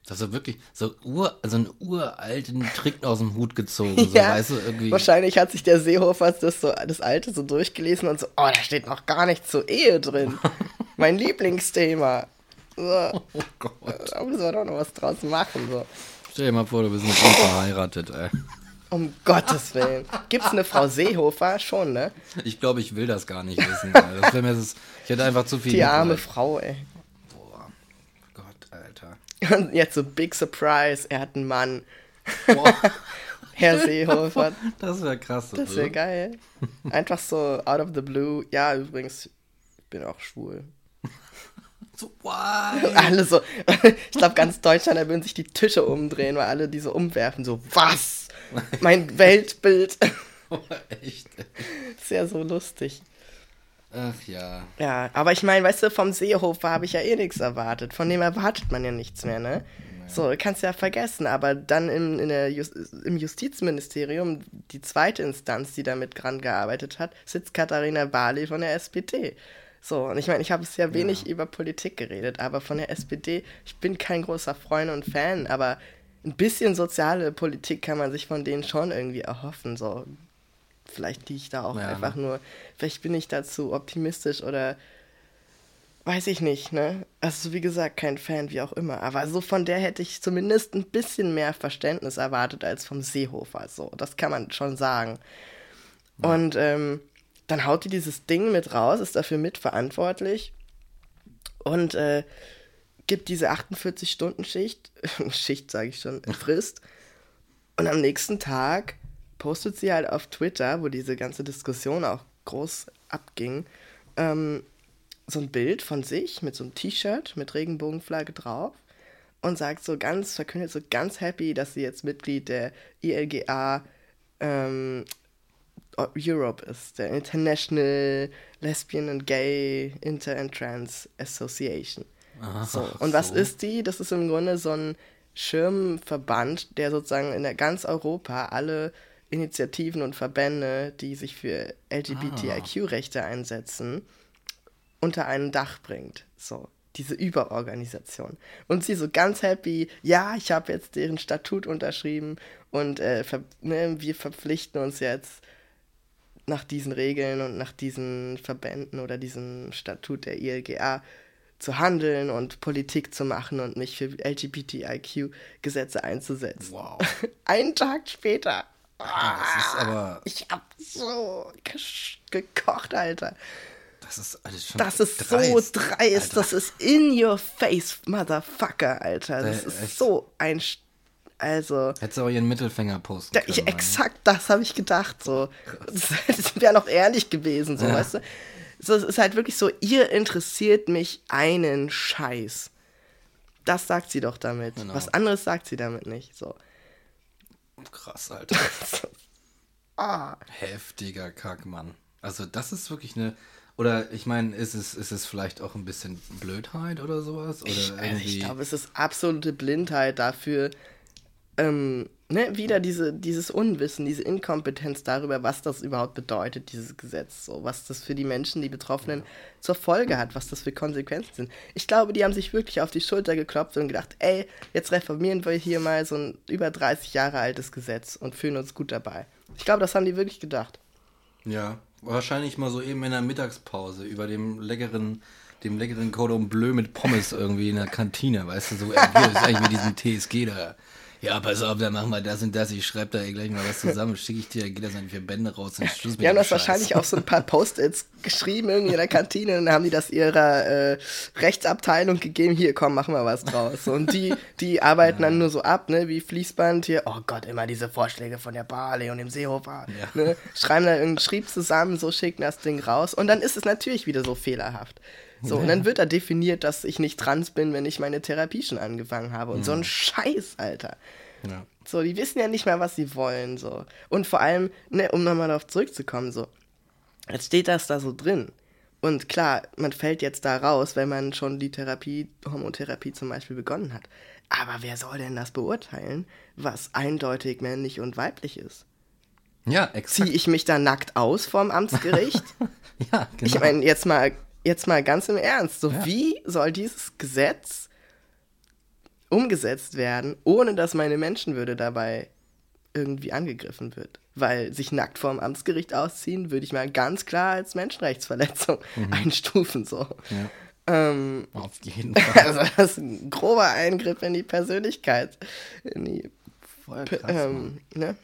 das ist wirklich so ur, also einen uralten Trick aus dem Hut gezogen. So, ja, weißt du, irgendwie. Wahrscheinlich hat sich der Seehofer das, so, das alte so durchgelesen und so, oh, da steht noch gar nichts zur Ehe drin. mein Lieblingsthema. So. Oh Gott. Da müssen wir doch noch was draus machen. So. Stell dir mal vor, du bist mit ihm verheiratet, ey. Um Gottes Willen. Gibt es eine Frau Seehofer? Schon, ne? Ich glaube, ich will das gar nicht wissen. Das mir, das, ich hätte einfach zu viel. Die arme Frau, ey. Und jetzt so Big Surprise, er hat einen Mann. Wow. Herr Seehofer. Das wäre krass. Das wäre geil. Einfach so out of the blue. Ja, übrigens, ich bin auch schwul. So, why? Alle so, ich glaube, ganz Deutschland, da würden sich die Tische umdrehen, weil alle diese umwerfen. So, was? Mein Weltbild. Oh, echt? Sehr so lustig. Ach ja. Ja, aber ich meine, weißt du, vom Seehofer habe ich ja eh nichts erwartet. Von dem erwartet man ja nichts mehr, ne? So, kannst du ja vergessen. Aber dann im, in der Just, im Justizministerium, die zweite Instanz, die damit dran gearbeitet hat, sitzt Katharina Barley von der SPD. So, und ich meine, ich habe es ja wenig ja. über Politik geredet, aber von der SPD, ich bin kein großer Freund und Fan, aber ein bisschen soziale Politik kann man sich von denen schon irgendwie erhoffen. So, vielleicht liege ich da auch ja, einfach ne? nur, vielleicht bin ich dazu optimistisch oder weiß ich nicht, ne? Also wie gesagt, kein Fan, wie auch immer. Aber so von der hätte ich zumindest ein bisschen mehr Verständnis erwartet als vom Seehofer. So, das kann man schon sagen. Ja. Und ähm, dann haut die dieses Ding mit raus, ist dafür mitverantwortlich und äh, gibt diese 48-Stunden-Schicht, Schicht sage ich schon, Frist. Und am nächsten Tag postet sie halt auf Twitter, wo diese ganze Diskussion auch groß abging, ähm, so ein Bild von sich mit so einem T-Shirt mit Regenbogenflagge drauf und sagt so ganz, verkündet so ganz happy, dass sie jetzt Mitglied der ILGA ähm, Europe ist, der International Lesbian and Gay Inter and Trans Association. So. Und was so. ist die? Das ist im Grunde so ein Schirmverband, der sozusagen in der ganz Europa alle Initiativen und Verbände, die sich für LGBTIQ-Rechte einsetzen, unter ein Dach bringt. So, diese Überorganisation. Und sie so ganz happy, ja, ich habe jetzt deren Statut unterschrieben und äh, ne, wir verpflichten uns jetzt nach diesen Regeln und nach diesen Verbänden oder diesem Statut der ILGA zu handeln und Politik zu machen und mich für LGBTIQ-Gesetze einzusetzen. Wow. Einen Tag später. Das ist aber. Ich hab so gekocht, Alter. Das ist alles schon Das ist dreist, so dreist. Alter. Das ist in your face, Motherfucker, Alter. Das ist echt? so ein also. Hättest du auch ihren Mittelfinger posten können. Ich, exakt das habe ich gedacht. So. Das, das wäre noch ehrlich gewesen, so, ja. weißt du? So, es ist halt wirklich so, ihr interessiert mich einen Scheiß. Das sagt sie doch damit. Genau. Was anderes sagt sie damit nicht. So. Krass, Alter. ah. Heftiger Kack, Mann. Also, das ist wirklich eine. Oder ich meine, ist es, ist es vielleicht auch ein bisschen Blödheit oder sowas? Oder ich, also ich glaube, es ist absolute Blindheit dafür, ähm, ne, wieder diese, dieses Unwissen, diese Inkompetenz darüber, was das überhaupt bedeutet, dieses Gesetz, so, was das für die Menschen, die Betroffenen zur Folge hat, was das für Konsequenzen sind. Ich glaube, die haben sich wirklich auf die Schulter geklopft und gedacht, ey, jetzt reformieren wir hier mal so ein über 30 Jahre altes Gesetz und fühlen uns gut dabei. Ich glaube, das haben die wirklich gedacht. Ja, wahrscheinlich mal so eben in der Mittagspause über dem leckeren dem leckeren Cordon Bleu mit Pommes irgendwie in der Kantine, weißt du, so, ist eigentlich mit diesem TSG da ja, pass auf, dann machen wir das und das. Ich schreibe da gleich mal was zusammen, schicke ich dir, geht das an vier Bände raus und Schluss mit Wir haben das Scheiß. wahrscheinlich auch so ein paar Post-its geschrieben irgendwie in der Kantine und dann haben die das ihrer äh, Rechtsabteilung gegeben. Hier, komm, machen wir was draus. Und die, die arbeiten ja. dann nur so ab, ne, wie Fließband hier. Oh Gott, immer diese Vorschläge von der Barley und dem Seehofer. Ja. Ne? Schreiben da irgendeinen Schrieb zusammen, so schicken das Ding raus. Und dann ist es natürlich wieder so fehlerhaft. So, ja. und dann wird da definiert, dass ich nicht trans bin, wenn ich meine Therapie schon angefangen habe. Und mhm. so ein Scheiß, Alter. Ja. So, die wissen ja nicht mehr, was sie wollen. So. Und vor allem, ne, um nochmal darauf zurückzukommen, so, jetzt steht das da so drin. Und klar, man fällt jetzt da raus, wenn man schon die Therapie, Homotherapie zum Beispiel begonnen hat. Aber wer soll denn das beurteilen, was eindeutig männlich und weiblich ist? Ja, exakt. Ziehe ich mich da nackt aus vorm Amtsgericht? ja, genau. Ich meine, jetzt mal jetzt mal ganz im Ernst, so ja. wie soll dieses Gesetz umgesetzt werden, ohne dass meine Menschenwürde dabei irgendwie angegriffen wird? Weil sich nackt vorm Amtsgericht ausziehen, würde ich mal ganz klar als Menschenrechtsverletzung mhm. einstufen. So. Ja. Ähm, Auf jeden Fall. Also das ist ein grober Eingriff in die Persönlichkeit. In die, Voll krass, ähm, ne?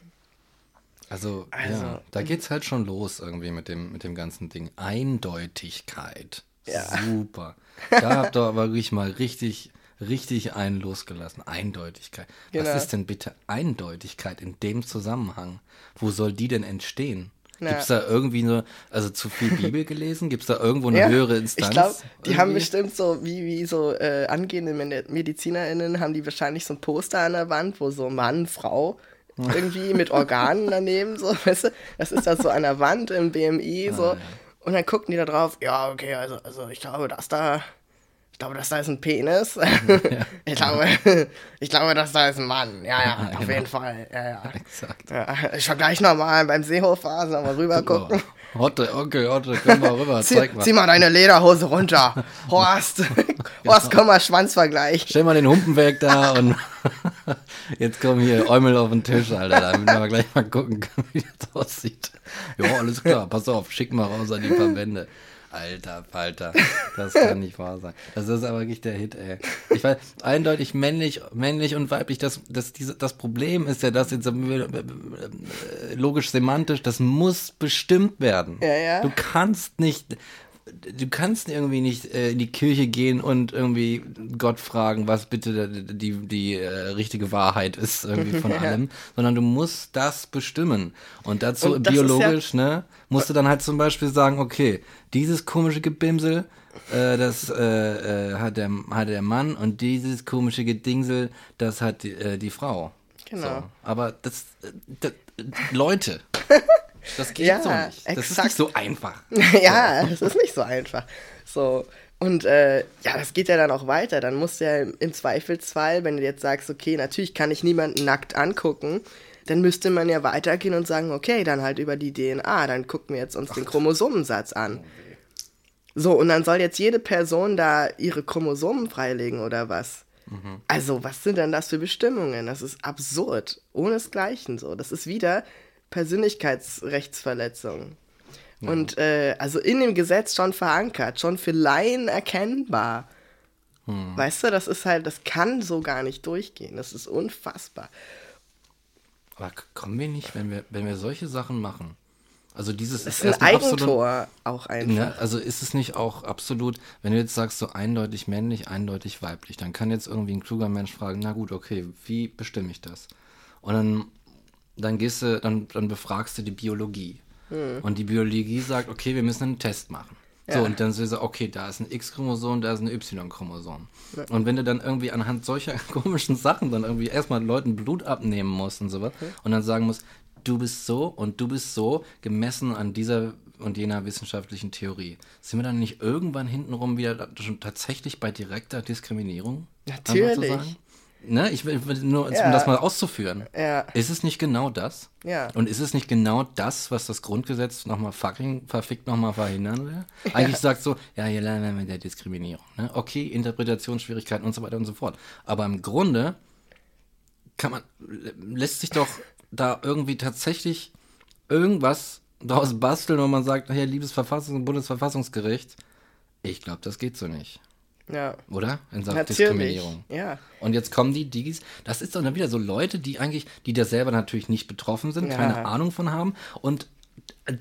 Also, also ja, da geht's halt schon los irgendwie mit dem, mit dem ganzen Ding. Eindeutigkeit. Ja. Super. Da habt ihr aber wirklich mal richtig, richtig einen losgelassen. Eindeutigkeit. Genau. Was ist denn bitte Eindeutigkeit in dem Zusammenhang? Wo soll die denn entstehen? Ja. Gibt es da irgendwie nur, also zu viel Bibel gelesen? Gibt es da irgendwo eine ja, höhere Instanz? Ich glaube, die irgendwie? haben bestimmt so, wie, wie so äh, angehende MedizinerInnen, haben die wahrscheinlich so ein Poster an der Wand, wo so Mann, Frau irgendwie mit Organen daneben, so, weißt du? Das ist da so an der Wand im BMI, ah, so. Ah. Und dann guckten die da drauf, ja, okay, also, also ich glaube, dass da, ich glaube, dass da ist ein Penis. Ja. ich, glaube, ich glaube, dass da ist ein Mann. Ja, ja, ja auf genau. jeden Fall. Ja, ja. Exakt. Ich gleich nochmal beim Seehofphasen nochmal rüber gucken. Hotte, Onkel, Hotte, komm mal rüber, zieh, zeig mal. Zieh mal deine Lederhose runter. Horst, Horst, komm mal Schwanzvergleich. Stell mal den Humpen weg da und jetzt kommen hier Eumel auf den Tisch, Alter, damit wir gleich mal gucken wie das aussieht. Ja, alles klar, pass auf, schick mal raus an die Verbände. Alter Falter, das kann nicht wahr sein. Das ist aber wirklich der Hit, ey. Ich weiß, eindeutig männlich, männlich und weiblich, das, das, diese, das Problem ist ja, dass jetzt äh, logisch semantisch, das muss bestimmt werden. Ja, ja. Du kannst nicht, du kannst irgendwie nicht äh, in die Kirche gehen und irgendwie Gott fragen, was bitte die, die, die äh, richtige Wahrheit ist irgendwie von ja. allem, sondern du musst das bestimmen. Und dazu und biologisch, ja, ne, musst du dann halt zum Beispiel sagen, okay, dieses komische Gebimsel, äh, das äh, äh, hat, der, hat der Mann und dieses komische Gedingsel, das hat die, äh, die Frau. Genau. So. Aber das, das Leute. Das geht ja, so nicht. Das exakt. ist nicht so einfach. ja, es ist nicht so einfach. So. Und äh, ja, das geht ja dann auch weiter. Dann musst du ja im Zweifelsfall, wenn du jetzt sagst, okay, natürlich kann ich niemanden nackt angucken, dann müsste man ja weitergehen und sagen, okay, dann halt über die DNA, dann gucken wir jetzt uns Ach. den Chromosomensatz an. So, und dann soll jetzt jede Person da ihre Chromosomen freilegen oder was? Mhm. Also, was sind denn das für Bestimmungen? Das ist absurd. Ohnesgleichen so. Das ist wieder Persönlichkeitsrechtsverletzung. Ja. Und äh, also in dem Gesetz schon verankert, schon für Laien erkennbar. Hm. Weißt du, das ist halt, das kann so gar nicht durchgehen. Das ist unfassbar. Aber kommen wir nicht, wenn wir, wenn wir solche Sachen machen? Also dieses das ist, ein Eigentor absolut, auch einfach. Ne, also ist es nicht auch absolut, wenn du jetzt sagst, so eindeutig männlich, eindeutig weiblich, dann kann jetzt irgendwie ein kluger Mensch fragen, na gut, okay, wie bestimme ich das? Und dann dann gehst du, dann, dann befragst du die Biologie. Hm. Und die Biologie sagt, okay, wir müssen einen Test machen. Ja. So, und dann sie so, okay, da ist ein X-Chromosom, da ist ein Y-Chromosom. Ja. Und wenn du dann irgendwie anhand solcher komischen Sachen dann irgendwie erstmal Leuten Blut abnehmen musst und sowas okay. und dann sagen musst, du bist so und du bist so, gemessen an dieser und jener wissenschaftlichen Theorie. Sind wir dann nicht irgendwann hintenrum wieder schon tatsächlich bei direkter Diskriminierung? Natürlich. Ne, ich will nur, ja. um das mal auszuführen. Ja. Ist es nicht genau das? Ja. Und ist es nicht genau das, was das Grundgesetz nochmal fucking verfickt nochmal verhindern will? Eigentlich sagt so, ja, hier lernen wir der Diskriminierung. Ne? Okay, Interpretationsschwierigkeiten und so weiter und so fort. Aber im Grunde kann man, lässt sich doch da irgendwie tatsächlich irgendwas daraus basteln, wo man sagt, hey, liebes Verfassungs- und Bundesverfassungsgericht, ich glaube, das geht so nicht. Ja. Oder? In Sachen natürlich. Diskriminierung. Ja. Und jetzt kommen die Digis. Das ist dann wieder so Leute, die eigentlich, die da selber natürlich nicht betroffen sind, ja. keine Ahnung von haben und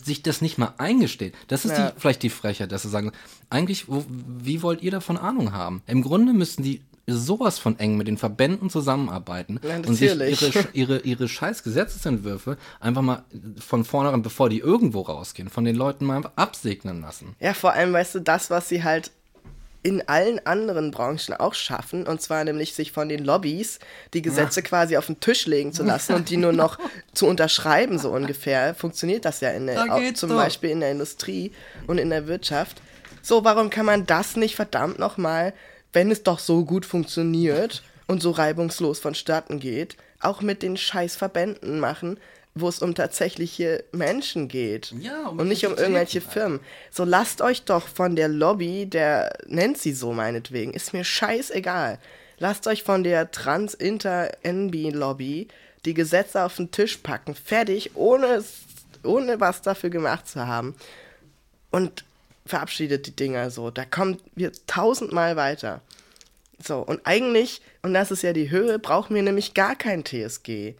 sich das nicht mal eingesteht. Das ist ja. die, vielleicht die Frechheit, dass sie sagen, eigentlich, wo, wie wollt ihr davon Ahnung haben? Im Grunde müssten die sowas von eng mit den Verbänden zusammenarbeiten ja, und sich ihre, ihre, ihre scheiß Gesetzesentwürfe einfach mal von vornherein, bevor die irgendwo rausgehen, von den Leuten mal einfach absegnen lassen. Ja, vor allem, weißt du, das, was sie halt in allen anderen Branchen auch schaffen. Und zwar nämlich sich von den Lobbys die Gesetze quasi auf den Tisch legen zu lassen und die nur noch zu unterschreiben, so ungefähr. Funktioniert das ja in der, da auch zum doch. Beispiel in der Industrie und in der Wirtschaft. So, warum kann man das nicht verdammt nochmal, wenn es doch so gut funktioniert und so reibungslos vonstatten geht, auch mit den Scheißverbänden machen, wo es um tatsächliche Menschen geht ja, um und nicht um irgendwelche Firmen. So lasst euch doch von der Lobby, der nennt sie so meinetwegen, ist mir scheißegal. Lasst euch von der Trans-Inter-NB-Lobby die Gesetze auf den Tisch packen, fertig, ohne, ohne was dafür gemacht zu haben. Und verabschiedet die Dinger so. Da kommen wir tausendmal weiter. So, und eigentlich, und das ist ja die Höhe, brauchen wir nämlich gar kein TSG.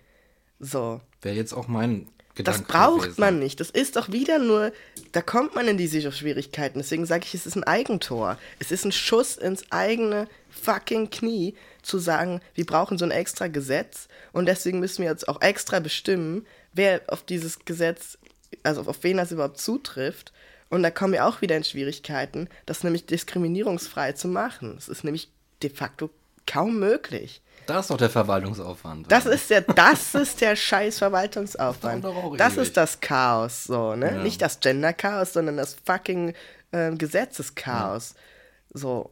So. Wäre jetzt auch mein Gedanke. Das braucht gewesen. man nicht. Das ist doch wieder nur, da kommt man in diese Schwierigkeiten. Deswegen sage ich, es ist ein Eigentor. Es ist ein Schuss ins eigene fucking Knie, zu sagen, wir brauchen so ein extra Gesetz und deswegen müssen wir jetzt auch extra bestimmen, wer auf dieses Gesetz, also auf wen das überhaupt zutrifft. Und da kommen wir auch wieder in Schwierigkeiten, das nämlich diskriminierungsfrei zu machen. Es ist nämlich de facto kaum möglich. Da ist doch der Verwaltungsaufwand. Das ist der, das ist der scheiß Verwaltungsaufwand. Das, das ist das Chaos, so, ne? Ja. Nicht das Gender-Chaos, sondern das fucking äh, Gesetzeschaos. Ja. So.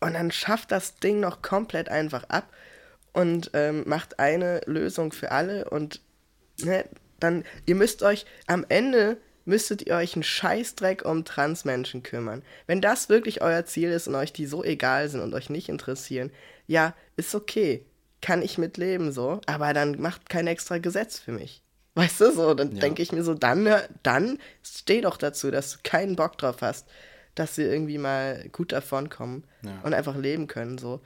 Und dann schafft das Ding noch komplett einfach ab und ähm, macht eine Lösung für alle und ne, dann, ihr müsst euch am Ende müsstet ihr euch einen Scheißdreck um Transmenschen kümmern. Wenn das wirklich euer Ziel ist und euch die so egal sind und euch nicht interessieren, ja, ist okay. Kann ich mitleben so, aber dann macht kein extra Gesetz für mich. Weißt du, so, dann ja. denke ich mir so, dann, dann steh doch dazu, dass du keinen Bock drauf hast, dass sie irgendwie mal gut davonkommen ja. und einfach leben können, so.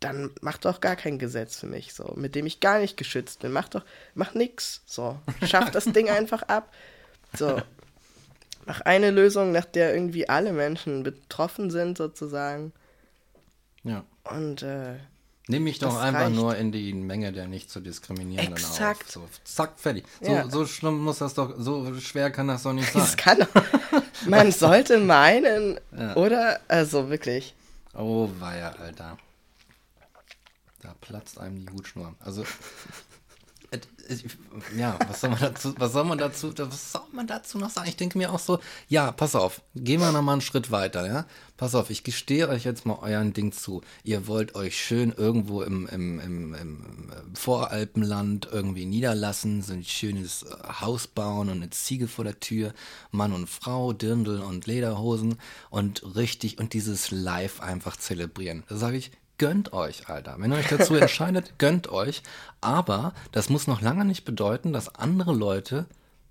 Dann mach doch gar kein Gesetz für mich, so, mit dem ich gar nicht geschützt bin. Mach doch, mach nix, so. Schaff das Ding einfach ab. So. Mach eine Lösung, nach der irgendwie alle Menschen betroffen sind, sozusagen. Ja. Und äh, Nimm mich doch einfach reicht. nur in die Menge der nicht zu diskriminierenden Exakt. auf. So, zack, fertig. So, ja. so schlimm muss das doch, so schwer kann das doch nicht sein. Das kann doch, man sollte meinen, ja. oder? Also wirklich. Oh, weia, Alter. Da platzt einem die Hutschnur. Also, ja, was soll man dazu, was soll man dazu, was soll man dazu noch sagen? Ich denke mir auch so, ja, pass auf, gehen wir nochmal einen Schritt weiter, ja. Pass auf, ich gestehe euch jetzt mal euren Ding zu. Ihr wollt euch schön irgendwo im, im, im, im Voralpenland irgendwie niederlassen, so ein schönes äh, Haus bauen und eine Ziege vor der Tür, Mann und Frau, Dirndl und Lederhosen und richtig und dieses Live einfach zelebrieren. Da sage ich, gönnt euch, Alter. Wenn ihr euch dazu entscheidet, gönnt euch. Aber das muss noch lange nicht bedeuten, dass andere Leute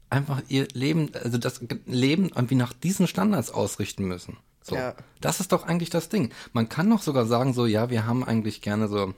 einfach ihr Leben, also das Leben irgendwie nach diesen Standards ausrichten müssen. So. Ja. Das ist doch eigentlich das Ding. Man kann doch sogar sagen, so, ja, wir haben eigentlich gerne so,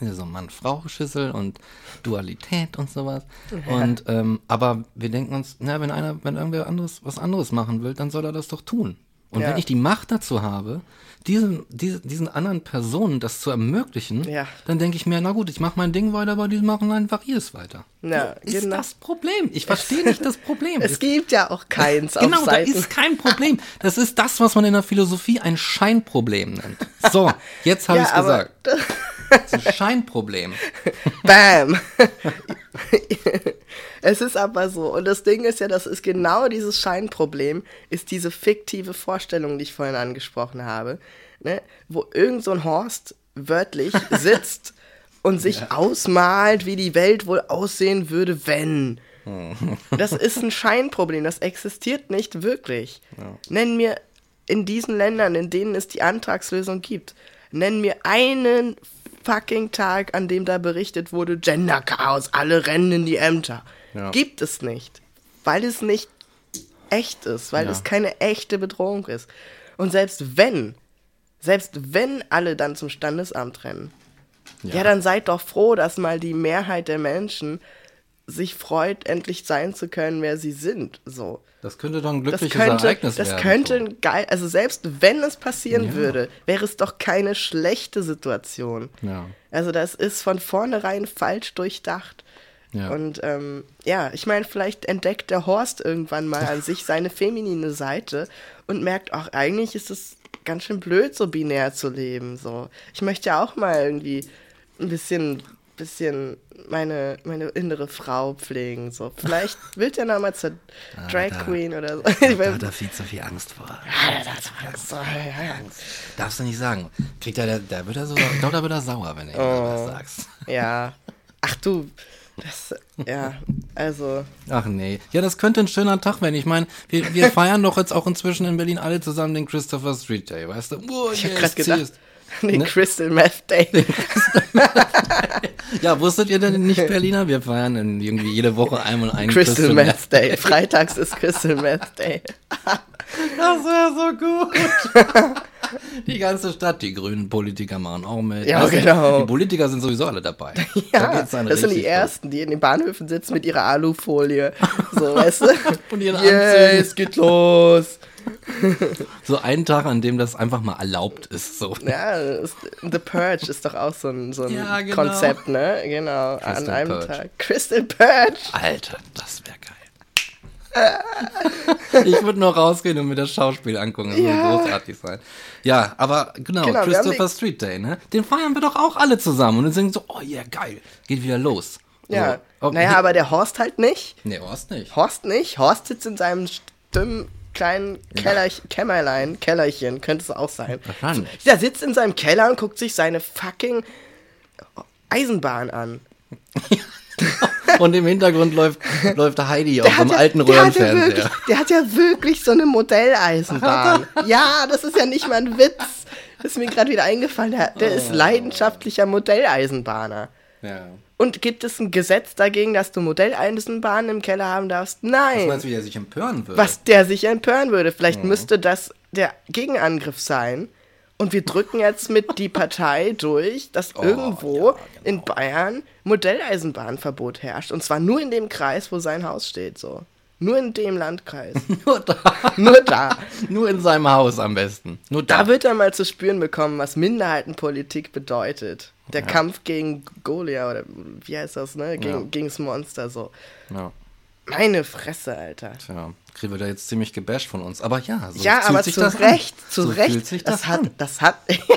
so Mann-Frau-Schüssel und Dualität und sowas. Ja. Und, ähm, aber wir denken uns, na, wenn einer, wenn irgendwer anderes, was anderes machen will, dann soll er das doch tun. Und ja. wenn ich die Macht dazu habe, diesen, diese, diesen anderen Personen das zu ermöglichen, ja. dann denke ich mir, na gut, ich mache mein Ding weiter, aber die machen einfach ihres weiter. Ja, so ist genau. das Problem. Ich verstehe nicht das Problem. Es gibt ja auch keins Genau, auf Seiten. da ist kein Problem. Das ist das, was man in der Philosophie ein Scheinproblem nennt. So, jetzt habe ja, ich es gesagt. Das ist ein Scheinproblem. Bam. es ist aber so. Und das Ding ist ja, das ist genau dieses Scheinproblem, ist diese fiktive Vorstellung, die ich vorhin angesprochen habe, ne? wo irgend so ein Horst wörtlich sitzt und sich ja. ausmalt, wie die Welt wohl aussehen würde, wenn. Das ist ein Scheinproblem, das existiert nicht wirklich. Ja. Nenn mir in diesen Ländern, in denen es die Antragslösung gibt, nenn mir einen fucking Tag, an dem da berichtet wurde, Gender-Chaos, alle rennen in die Ämter. Ja. Gibt es nicht. Weil es nicht echt ist, weil ja. es keine echte Bedrohung ist. Und selbst wenn, selbst wenn alle dann zum Standesamt rennen, ja. ja, dann seid doch froh, dass mal die Mehrheit der Menschen sich freut, endlich sein zu können, wer sie sind. So. Das könnte doch ein glückliches das könnte, Ereignis das werden. Das könnte so. ein geil, also selbst wenn es passieren ja. würde, wäre es doch keine schlechte Situation. Ja. Also das ist von vornherein falsch durchdacht. Ja. Und ähm, ja, ich meine, vielleicht entdeckt der Horst irgendwann mal an sich seine feminine Seite und merkt, ach, eigentlich ist es ganz schön blöd, so binär zu leben. So. Ich möchte ja auch mal irgendwie ein bisschen bisschen meine, meine innere Frau pflegen. So. Vielleicht wird er nochmal zur ah, Drag da, Queen oder so. Da, da hat er viel zu viel Angst vor. Ja, da hat Angst. So, ja, Angst. Darfst du nicht sagen. Kriegt er, da wird er so, ich glaube, da wird er sauer, wenn du oh, was sagst. Ja. Ach du, das, ja, also. Ach nee. Ja, das könnte ein schöner Tag werden. Ich meine, wir, wir feiern doch jetzt auch inzwischen in Berlin alle zusammen den Christopher Street Day, weißt du? Oh, ich yes, hab grad gedacht, den ne? Crystal Meth Day. ja, wusstet ihr denn nicht, Berliner? Wir feiern irgendwie jede Woche einmal einen Crystal, Crystal Meth, Meth Day. Freitags ist Crystal Meth Day. das wäre so gut. Die ganze Stadt, die grünen Politiker machen auch mit. Ja, weißt genau. Die Politiker sind sowieso alle dabei. Ja, da das sind die Ersten, die in den Bahnhöfen sitzen mit ihrer Alufolie. So, weißt du? Und ihren yeah, es geht los. So ein Tag, an dem das einfach mal erlaubt ist. So. Ja, The Purge ist doch auch so ein, so ein ja, genau. Konzept, ne? Genau, Crystal an einem Purge. Tag. Crystal Purge. Alter, das wäre geil. ich würde nur rausgehen und mir das Schauspiel angucken. Das ja. würde großartig sein. Ja, aber genau, genau Christopher Street Day, ne? Den feiern wir doch auch alle zusammen. Und dann sagen so, oh ja, yeah, geil, geht wieder los. Ja. So, oh, naja, aber der Horst halt nicht. Nee, Horst nicht. Horst nicht. Horst sitzt in seinem stimmen kleinen Keller, ja. Kämmerlein, Kellerchen, könnte es auch sein. Wahrscheinlich. Der sitzt in seinem Keller und guckt sich seine fucking Eisenbahn an. Und im Hintergrund läuft, läuft Heidi auf dem ja, alten Röhrenfernseher. Der, der, hat ja wirklich so eine Modelleisenbahn. ja, das ist ja nicht mal ein Witz. Das ist mir gerade wieder eingefallen. Der, der oh. ist leidenschaftlicher Modelleisenbahner. Ja. Und gibt es ein Gesetz dagegen, dass du Modelleisenbahnen im Keller haben darfst? Nein. Was meinst du, wie der sich empören würde? Was der sich empören würde. Vielleicht mhm. müsste das der Gegenangriff sein. Und wir drücken jetzt mit die Partei durch, dass oh, irgendwo ja, genau. in Bayern Modelleisenbahnverbot herrscht. Und zwar nur in dem Kreis, wo sein Haus steht, so. Nur in dem Landkreis. Nur da. Nur da. Nur in seinem Haus am besten. Nur da. Da wird er mal zu spüren bekommen, was Minderheitenpolitik bedeutet. Der ja. Kampf gegen Goliath oder wie heißt das, ne? Gegen, ja. Gegens Monster so. Ja. Meine Fresse, Alter. Tja, kriegen wir da jetzt ziemlich gebasht von uns. Aber ja, so ja, aber sich zu das Recht, an. zu so Recht. Fühlt sich das, das hat, das hat, ja,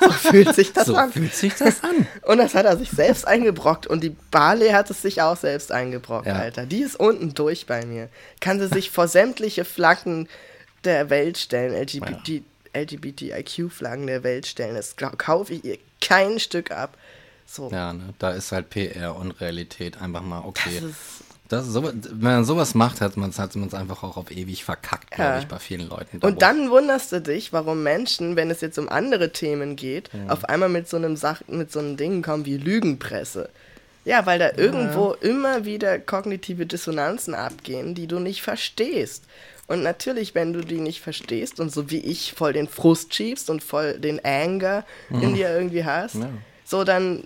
so fühlt sich das so an. fühlt sich das an. Und das hat er sich selbst eingebrockt und die Barley hat es sich auch selbst eingebrockt, ja. Alter. Die ist unten durch bei mir. Kann sie sich vor sämtliche Flaggen der Welt stellen, LGBT. LGBTIQ-Flaggen der Welt stellen. Das kaufe ich ihr kein Stück ab. So. Ja, ne, da ist halt PR und Realität einfach mal okay. Das ist, das, so, wenn man sowas macht, hat man es hat einfach auch auf ewig verkackt, ja. glaube ich, bei vielen Leuten. Und dann wunderst du dich, warum Menschen, wenn es jetzt um andere Themen geht, ja. auf einmal mit so einem Sach mit so einem Ding kommen wie Lügenpresse. Ja, weil da ja. irgendwo immer wieder kognitive Dissonanzen abgehen, die du nicht verstehst. Und natürlich, wenn du die nicht verstehst und so wie ich voll den Frust schiebst und voll den Anger mhm. in dir irgendwie hast, so dann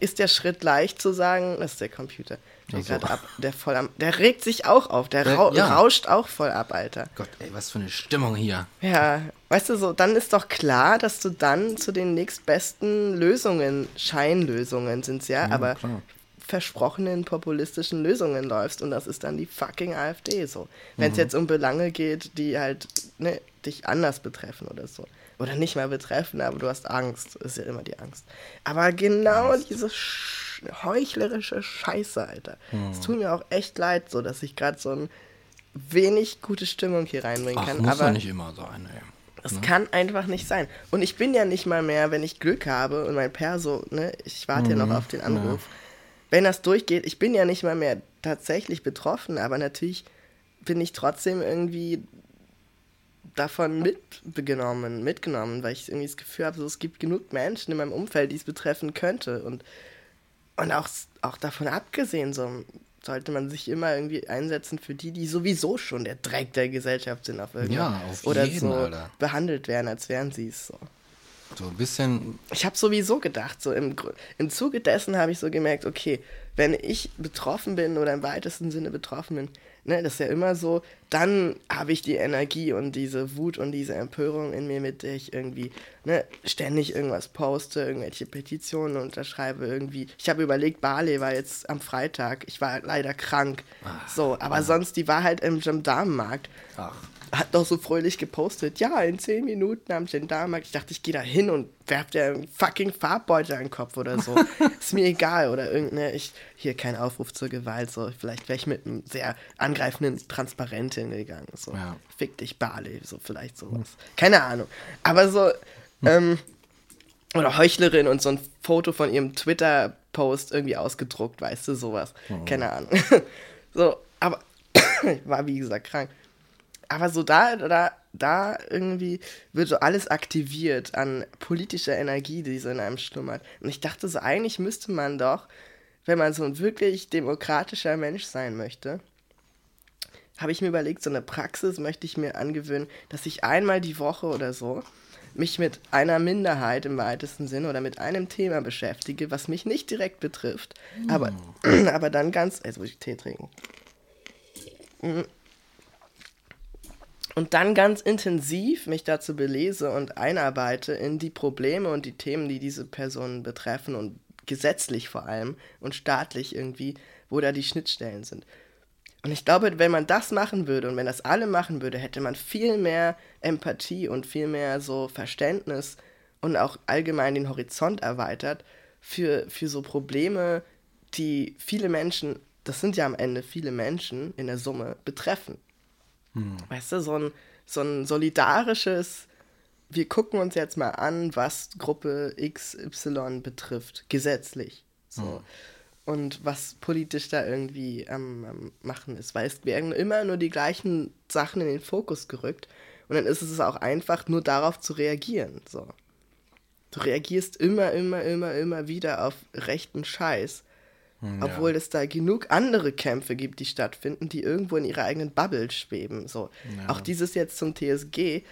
ist der Schritt leicht zu sagen, das ist der Computer. Der so. ab, der voll am, der regt sich auch auf, der, ra ja. rauscht auch voll ab, Alter. Gott, ey, was für eine Stimmung hier. Ja, weißt du so, dann ist doch klar, dass du dann zu den nächstbesten Lösungen, Scheinlösungen sind's ja, ja aber klar. Versprochenen populistischen Lösungen läufst und das ist dann die fucking AfD so. Wenn es mhm. jetzt um Belange geht, die halt ne, dich anders betreffen oder so. Oder nicht mal betreffen, aber du hast Angst. ist ja immer die Angst. Aber genau Angst. diese Sch heuchlerische Scheiße, Alter. Es hm. tut mir auch echt leid, so dass ich gerade so ein wenig gute Stimmung hier reinbringen kann. Ach, muss aber ja nicht immer sein, ey. Es ne? kann einfach nicht sein. Und ich bin ja nicht mal mehr, wenn ich Glück habe und mein Perso, ne, ich warte mhm. ja noch auf den Anruf. Ja. Wenn das durchgeht, ich bin ja nicht mal mehr tatsächlich betroffen, aber natürlich bin ich trotzdem irgendwie davon mitgenommen, mitgenommen, weil ich irgendwie das Gefühl habe, so, es gibt genug Menschen in meinem Umfeld, die es betreffen könnte. Und und auch, auch davon abgesehen, so sollte man sich immer irgendwie einsetzen für die, die sowieso schon der Dreck der Gesellschaft sind auf irgendwas. Ja, auf Oder jeden, so Alter. behandelt werden, als wären sie es so. So ein bisschen. Ich habe sowieso gedacht, so im, im Zuge dessen habe ich so gemerkt, okay, wenn ich betroffen bin oder im weitesten Sinne betroffen bin, ne, das ist ja immer so, dann habe ich die Energie und diese Wut und diese Empörung in mir, mit der ich irgendwie ne, ständig irgendwas poste, irgendwelche Petitionen unterschreibe irgendwie. Ich habe überlegt, Bali war jetzt am Freitag, ich war leider krank. Ach, so, aber ach. sonst, die war halt im Gendarmenmarkt. Ach hat doch so fröhlich gepostet, ja, in zehn Minuten am Gendarmenmarkt. Ich dachte, ich gehe da hin und werf dir einen fucking Farbbeutel an den Kopf oder so. ist mir egal. Oder irgendeine, ich, hier kein Aufruf zur Gewalt, so, vielleicht wäre ich mit einem sehr angreifenden Transparent hingegangen. So, ja. fick dich, Bali, so, vielleicht sowas. Keine Ahnung. Aber so, ähm, oder Heuchlerin und so ein Foto von ihrem Twitter-Post irgendwie ausgedruckt, weißt du, sowas. Mhm. Keine Ahnung. so, aber ich war wie gesagt krank aber so da, da, da irgendwie wird so alles aktiviert an politischer Energie, die so in einem schlummert. Und ich dachte so, eigentlich müsste man doch, wenn man so ein wirklich demokratischer Mensch sein möchte, habe ich mir überlegt, so eine Praxis möchte ich mir angewöhnen, dass ich einmal die Woche oder so mich mit einer Minderheit im weitesten Sinn oder mit einem Thema beschäftige, was mich nicht direkt betrifft, mm. aber, aber dann ganz, jetzt muss ich Tee trinken mm und dann ganz intensiv mich dazu belese und einarbeite in die Probleme und die Themen, die diese Personen betreffen und gesetzlich vor allem und staatlich irgendwie, wo da die Schnittstellen sind. Und ich glaube, wenn man das machen würde und wenn das alle machen würde, hätte man viel mehr Empathie und viel mehr so Verständnis und auch allgemein den Horizont erweitert für, für so Probleme, die viele Menschen, das sind ja am Ende viele Menschen in der Summe, betreffen. Hm. Weißt du, so ein, so ein solidarisches, wir gucken uns jetzt mal an, was Gruppe XY betrifft, gesetzlich. So. Hm. Und was politisch da irgendwie am, am machen ist. Weil es werden immer nur die gleichen Sachen in den Fokus gerückt. Und dann ist es auch einfach, nur darauf zu reagieren. So. Du reagierst immer, immer, immer, immer wieder auf rechten Scheiß. Hm, ja. Obwohl es da genug andere Kämpfe gibt, die stattfinden, die irgendwo in ihrer eigenen Bubble schweben. So. Ja. Auch dieses jetzt zum TSG.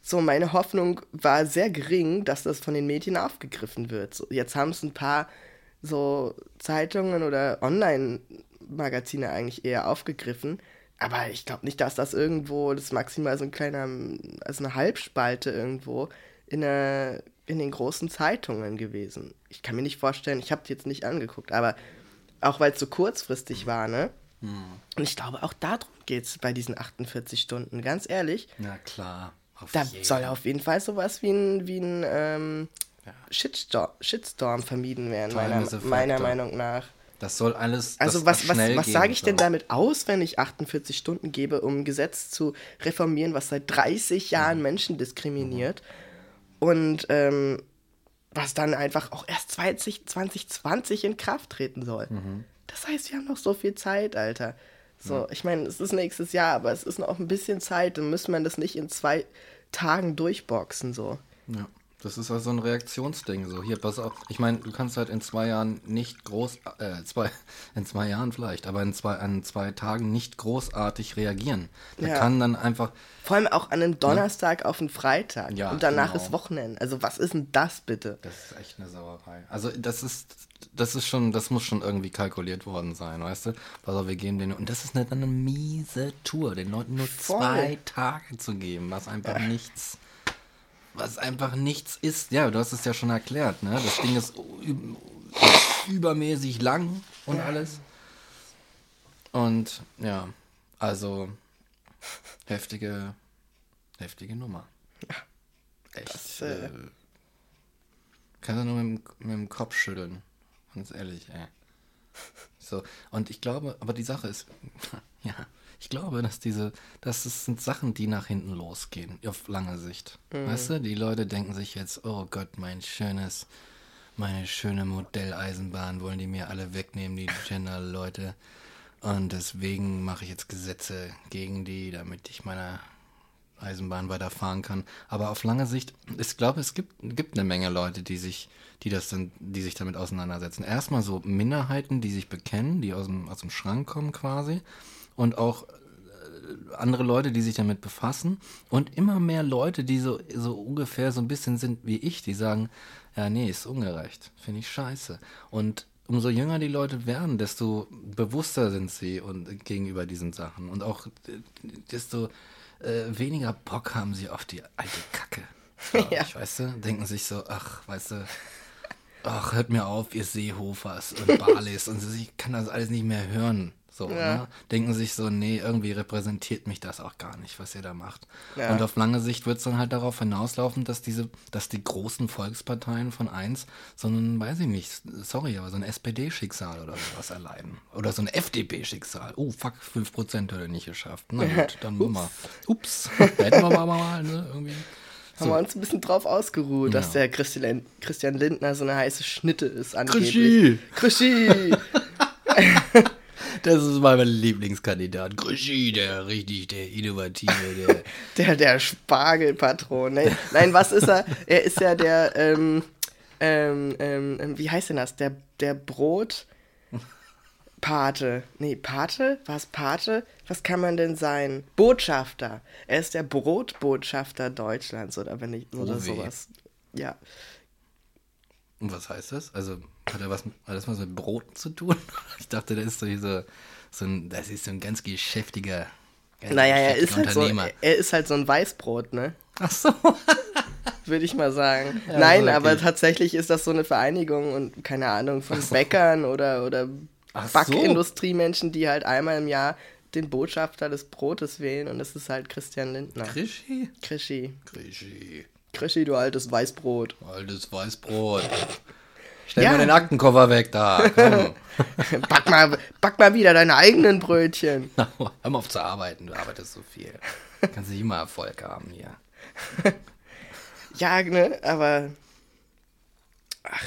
So, meine Hoffnung war sehr gering, dass das von den Medien aufgegriffen wird. So, jetzt haben es ein paar so Zeitungen oder Online-Magazine eigentlich eher aufgegriffen. Aber ich glaube nicht, dass das irgendwo, das ist maximal so ein kleiner, also eine Halbspalte irgendwo in, der, in den großen Zeitungen gewesen. Ich kann mir nicht vorstellen, ich habe die jetzt nicht angeguckt, aber auch weil es so kurzfristig war, ne? Hm. Und ich glaube, auch darum geht es bei diesen 48 Stunden, ganz ehrlich. Na klar. da jeden. soll auf jeden Fall sowas wie ein, wie ein ähm, ja. Shitstorm, Shitstorm vermieden werden, meiner, meiner Meinung nach. Das soll alles. Also, was, was, was sage ich denn damit aus, wenn ich 48 Stunden gebe, um ein Gesetz zu reformieren, was seit 30 Jahren mhm. Menschen diskriminiert? Und ähm, was dann einfach auch erst 20, 2020 in Kraft treten soll. Mhm. Das heißt, wir haben noch so viel Zeit, Alter. So, ja. ich meine, es ist nächstes Jahr, aber es ist noch ein bisschen Zeit, dann müssen wir das nicht in zwei Tagen durchboxen, so. Ja. Das ist also ein Reaktionsding. So, hier, pass auf. Ich meine, du kannst halt in zwei Jahren nicht groß, äh, zwei, in zwei Jahren vielleicht, aber in zwei, an zwei Tagen nicht großartig reagieren. Da ja. kann dann einfach. Vor allem auch an einem Donnerstag ja. auf einen Freitag. Ja, und danach genau. ist Wochenende. Also, was ist denn das bitte? Das ist echt eine Sauerei. Also, das ist, das ist schon, das muss schon irgendwie kalkuliert worden sein, weißt du? Pass auf, wir geben den, und das ist eine, eine miese Tour, den Leuten nur Voll. zwei Tage zu geben, was einfach nichts was einfach nichts ist. Ja, du hast es ja schon erklärt, ne? Das Ding ist übermäßig lang und alles. Und ja, also heftige, heftige Nummer. Ja. Echt. Das, äh, äh, kannst du nur mit mit dem Kopf schütteln. Ganz ehrlich, ey. So, und ich glaube, aber die Sache ist, ja, ich glaube, dass diese, das sind Sachen, die nach hinten losgehen, auf lange Sicht. Mhm. Weißt du, die Leute denken sich jetzt, oh Gott, mein schönes, meine schöne Modelleisenbahn wollen die mir alle wegnehmen, die Gender-Leute. Und deswegen mache ich jetzt Gesetze gegen die, damit ich meiner Eisenbahn weiterfahren kann. Aber auf lange Sicht, ich glaube, es gibt, gibt eine Menge Leute, die sich, die das dann, die sich damit auseinandersetzen. Erstmal so Minderheiten, die sich bekennen, die aus dem, aus dem Schrank kommen quasi und auch äh, andere Leute, die sich damit befassen und immer mehr Leute, die so, so ungefähr so ein bisschen sind wie ich, die sagen, ja, nee, ist ungerecht, finde ich scheiße. Und umso jünger die Leute werden, desto bewusster sind sie und gegenüber diesen Sachen und auch desto äh, weniger Bock haben sie auf die alte Kacke. Ja. Ich weißt du, denken sich so, ach, weißt du, ach, hört mir auf, ihr Seehofers und Balis und ich kann das alles nicht mehr hören. So, ja. ne? Denken sich so, nee, irgendwie repräsentiert mich das auch gar nicht, was ihr da macht. Ja. Und auf lange Sicht wird es dann halt darauf hinauslaufen, dass diese, dass die großen Volksparteien von eins so ein, weiß ich nicht, sorry, aber so ein SPD-Schicksal oder sowas erleiden. Oder so ein FDP-Schicksal. Oh, fuck, 5% hat er nicht geschafft. Na gut, dann Ups. mal. Ups, hätten wir mal, mal ne, irgendwie. So. Haben wir uns ein bisschen drauf ausgeruht, ja. dass der Christian, Christian Lindner so eine heiße Schnitte ist angeblich. Krischi! Krischi! Das ist mein Lieblingskandidat. Grüschi, der richtig, der Innovative, der. der, der Spargelpatron. Nein, nein, was ist er? Er ist ja der, ähm, ähm, ähm, wie heißt denn das? Der, der Brot. Pate. Nee, Pate? Was Pate? Was kann man denn sein? Botschafter. Er ist der Brotbotschafter Deutschlands oder wenn ich oder oh sowas. Ja. Und was heißt das? Also hat er was, hat das was mit Broten zu tun? Ich dachte, der ist so, so, so ein, das ist so ein ganz geschäftiger. Ganz naja, er ist, halt so, er ist halt so ein Weißbrot, ne? Ach so. Würde ich mal sagen. Ja, Nein, okay. aber tatsächlich ist das so eine Vereinigung und keine Ahnung von so. Bäckern oder, oder Backindustriemenschen, die halt einmal im Jahr den Botschafter des Brotes wählen und das ist halt Christian Lindner. Krischi? Krischi. Krischi. Krischi, du altes Weißbrot. Altes Weißbrot. Stell ja. mal den Aktenkoffer weg da. Back, mal, back mal wieder deine eigenen Brötchen. Hör mal auf zu arbeiten, du arbeitest so viel. Kannst nicht immer Erfolg haben hier. ja, ne, aber. Ach.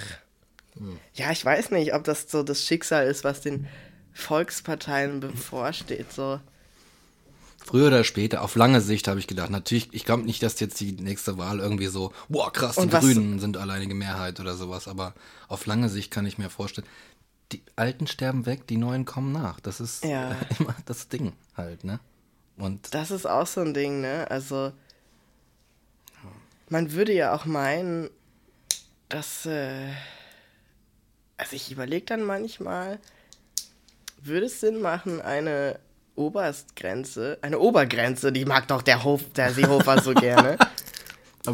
Hm. Ja, ich weiß nicht, ob das so das Schicksal ist, was den Volksparteien bevorsteht. So. Früher oder später, auf lange Sicht habe ich gedacht, natürlich, ich glaube nicht, dass jetzt die nächste Wahl irgendwie so, boah, krass, die Grünen sind alleinige Mehrheit oder sowas, aber auf lange Sicht kann ich mir vorstellen, die Alten sterben weg, die Neuen kommen nach. Das ist ja. immer das Ding halt, ne? Und das ist auch so ein Ding, ne? Also, man würde ja auch meinen, dass, äh, also ich überlege dann manchmal, würde es Sinn machen, eine Oberstgrenze, eine Obergrenze, die mag doch der, Hof, der Seehofer so gerne.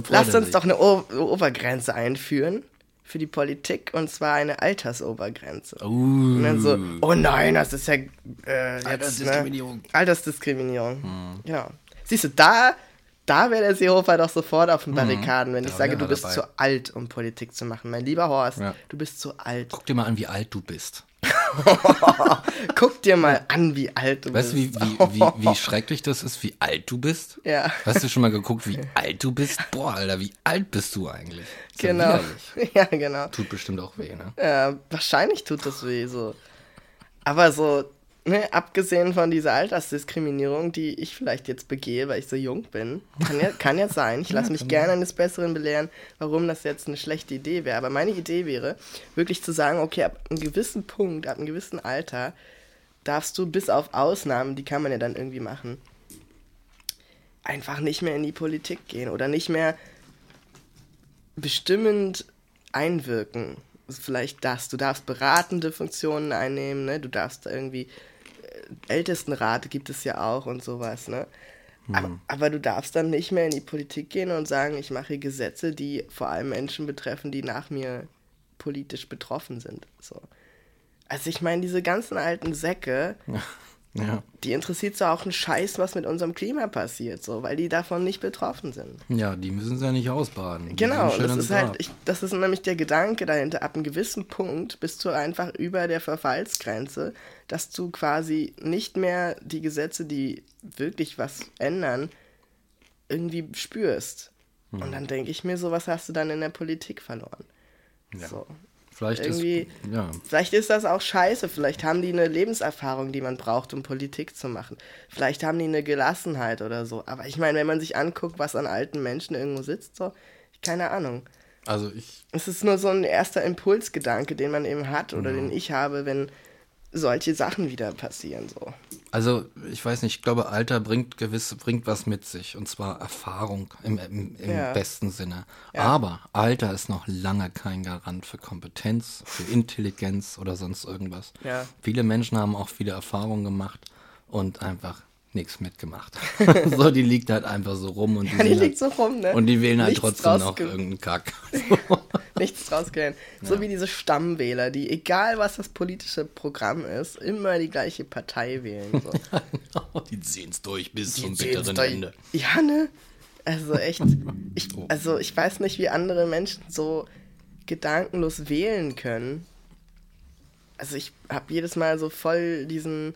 Lasst uns doch eine o Obergrenze einführen für die Politik und zwar eine Altersobergrenze. Uh. Und dann so, oh nein, das ist ja äh, jetzt? Altersdiskriminierung. Ne? Altersdiskriminierung. Hm. Genau. Siehst du, da, da wäre der Seehofer doch sofort auf den hm. Barrikaden, wenn ich sage, du bist dabei. zu alt, um Politik zu machen. Mein lieber Horst, ja. du bist zu alt. Guck dir mal an, wie alt du bist. Guck dir mal an, wie alt du weißt bist. Weißt du, wie, wie, wie, wie schrecklich das ist, wie alt du bist? Ja. Hast du schon mal geguckt, wie alt du bist? Boah, Alter, wie alt bist du eigentlich? genau. Ja, genau. Tut bestimmt auch weh, ne? Ja, wahrscheinlich tut das weh, so. Aber so, ne, abgesehen von dieser Altersdiskriminierung, die ich vielleicht jetzt begehe, weil ich so jung bin, kann ja, kann ja sein. Ich lasse mich gerne eines Besseren belehren, warum das jetzt eine schlechte Idee wäre. Aber meine Idee wäre, wirklich zu sagen, okay, ab einem gewissen Punkt, ab einem gewissen Alter, darfst du bis auf Ausnahmen, die kann man ja dann irgendwie machen, einfach nicht mehr in die Politik gehen oder nicht mehr bestimmend einwirken. Vielleicht das. Du darfst beratende Funktionen einnehmen, ne? du darfst irgendwie Ältestenrat gibt es ja auch und sowas, ne? Hm. Aber, aber, du darfst dann nicht mehr in die Politik gehen und sagen, ich mache Gesetze, die vor allem Menschen betreffen, die nach mir politisch betroffen sind. So. Also ich meine, diese ganzen alten Säcke, Ja. Die interessiert so auch einen Scheiß, was mit unserem Klima passiert, so, weil die davon nicht betroffen sind. Ja, die müssen sie ja nicht ausbaden. Die genau, das ist halt, ich, das ist nämlich der Gedanke dahinter. Ab einem gewissen Punkt bist du einfach über der Verfallsgrenze, dass du quasi nicht mehr die Gesetze, die wirklich was ändern, irgendwie spürst. Hm. Und dann denke ich mir so, was hast du dann in der Politik verloren? Ja. So. Vielleicht Irgendwie, ist, ja. vielleicht ist das auch scheiße. Vielleicht haben die eine Lebenserfahrung, die man braucht, um Politik zu machen. Vielleicht haben die eine Gelassenheit oder so. Aber ich meine, wenn man sich anguckt, was an alten Menschen irgendwo sitzt, so, keine Ahnung. Also ich. Es ist nur so ein erster Impulsgedanke, den man eben hat oder ja. den ich habe, wenn solche Sachen wieder passieren. So. Also, ich weiß nicht, ich glaube, Alter bringt gewisse, bringt was mit sich. Und zwar Erfahrung im, im, im ja. besten Sinne. Ja. Aber Alter ist noch lange kein Garant für Kompetenz, für Intelligenz oder sonst irgendwas. Ja. Viele Menschen haben auch viele Erfahrungen gemacht und einfach nichts mitgemacht. so, die liegt halt einfach so rum und die, ja, die liegt halt, so rum, ne? Und die wählen halt Nichts trotzdem noch irgendeinen Kack. Nichts draus gelernt. So ja. wie diese Stammwähler, die, egal was das politische Programm ist, immer die gleiche Partei wählen. So. genau, die sehen es durch bis die zum bitteren. Ende. Ja, ne? Also echt, ich, oh. also ich weiß nicht, wie andere Menschen so gedankenlos wählen können. Also ich habe jedes Mal so voll diesen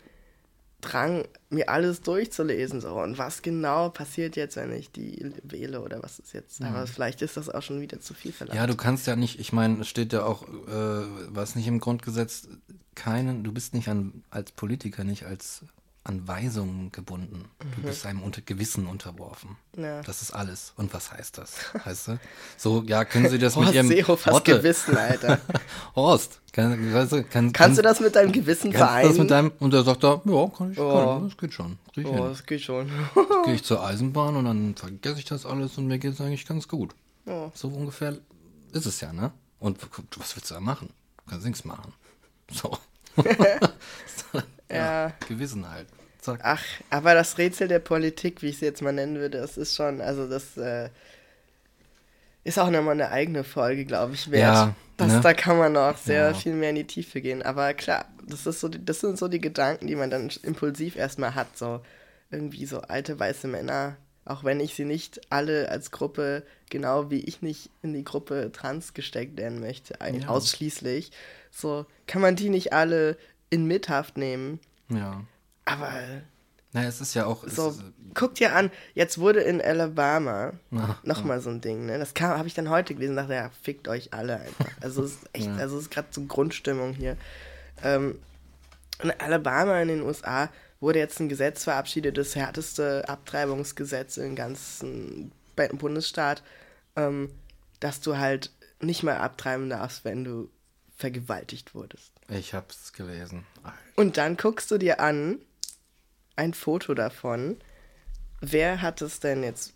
Drang, mir alles durchzulesen. So. Und was genau passiert jetzt, wenn ich die wähle oder was ist jetzt? Mhm. Aber vielleicht ist das auch schon wieder zu viel verlangt. Ja, du kannst ja nicht, ich meine, es steht ja auch, äh, was nicht im Grundgesetz, keinen, du bist nicht an, als Politiker nicht als an Weisungen gebunden. Du mhm. bist einem unter Gewissen unterworfen. Ja. Das ist alles. Und was heißt das? Heißt du? So, ja, können Sie das Horst mit Ihrem Seehofers Worte. Gewissen, Alter. Horst, kann, weißt du, kann, kannst kann, du das mit deinem Gewissen vereinen? Das mit deinem, und er sagt da, ja, kann ich, oh. kann, das geht schon. Das oh, das geht schon. Gehe ich zur Eisenbahn und dann vergesse ich das alles und mir geht es eigentlich ganz gut. Oh. So ungefähr ist es ja, ne? Und was willst du da machen? Du kannst nichts machen. So. Ja. Gewissen halt. Zack. Ach, aber das Rätsel der Politik, wie ich es jetzt mal nennen würde, das ist schon, also das äh, ist auch nochmal eine eigene Folge, glaube ich, wert. Ja, das, ne? Da kann man noch sehr ja. viel mehr in die Tiefe gehen. Aber klar, das, ist so, das sind so die Gedanken, die man dann impulsiv erstmal hat. So irgendwie so alte weiße Männer, auch wenn ich sie nicht alle als Gruppe, genau wie ich nicht in die Gruppe trans gesteckt werden möchte, ja. ausschließlich. So kann man die nicht alle in Mithaft nehmen. Ja. Aber naja, es ist ja auch. So, ist, guck dir an, jetzt wurde in Alabama nochmal ah. so ein Ding, ne? Das habe ich dann heute gelesen und dachte, ja, fickt euch alle einfach. Also es ist echt, ja. also es ist gerade so Grundstimmung hier. Ähm, in Alabama in den USA wurde jetzt ein Gesetz verabschiedet, das härteste Abtreibungsgesetz im ganzen Bundesstaat, ähm, dass du halt nicht mal abtreiben darfst, wenn du vergewaltigt wurdest. Ich hab's gelesen. Und dann guckst du dir an, ein Foto davon. Wer hat es denn jetzt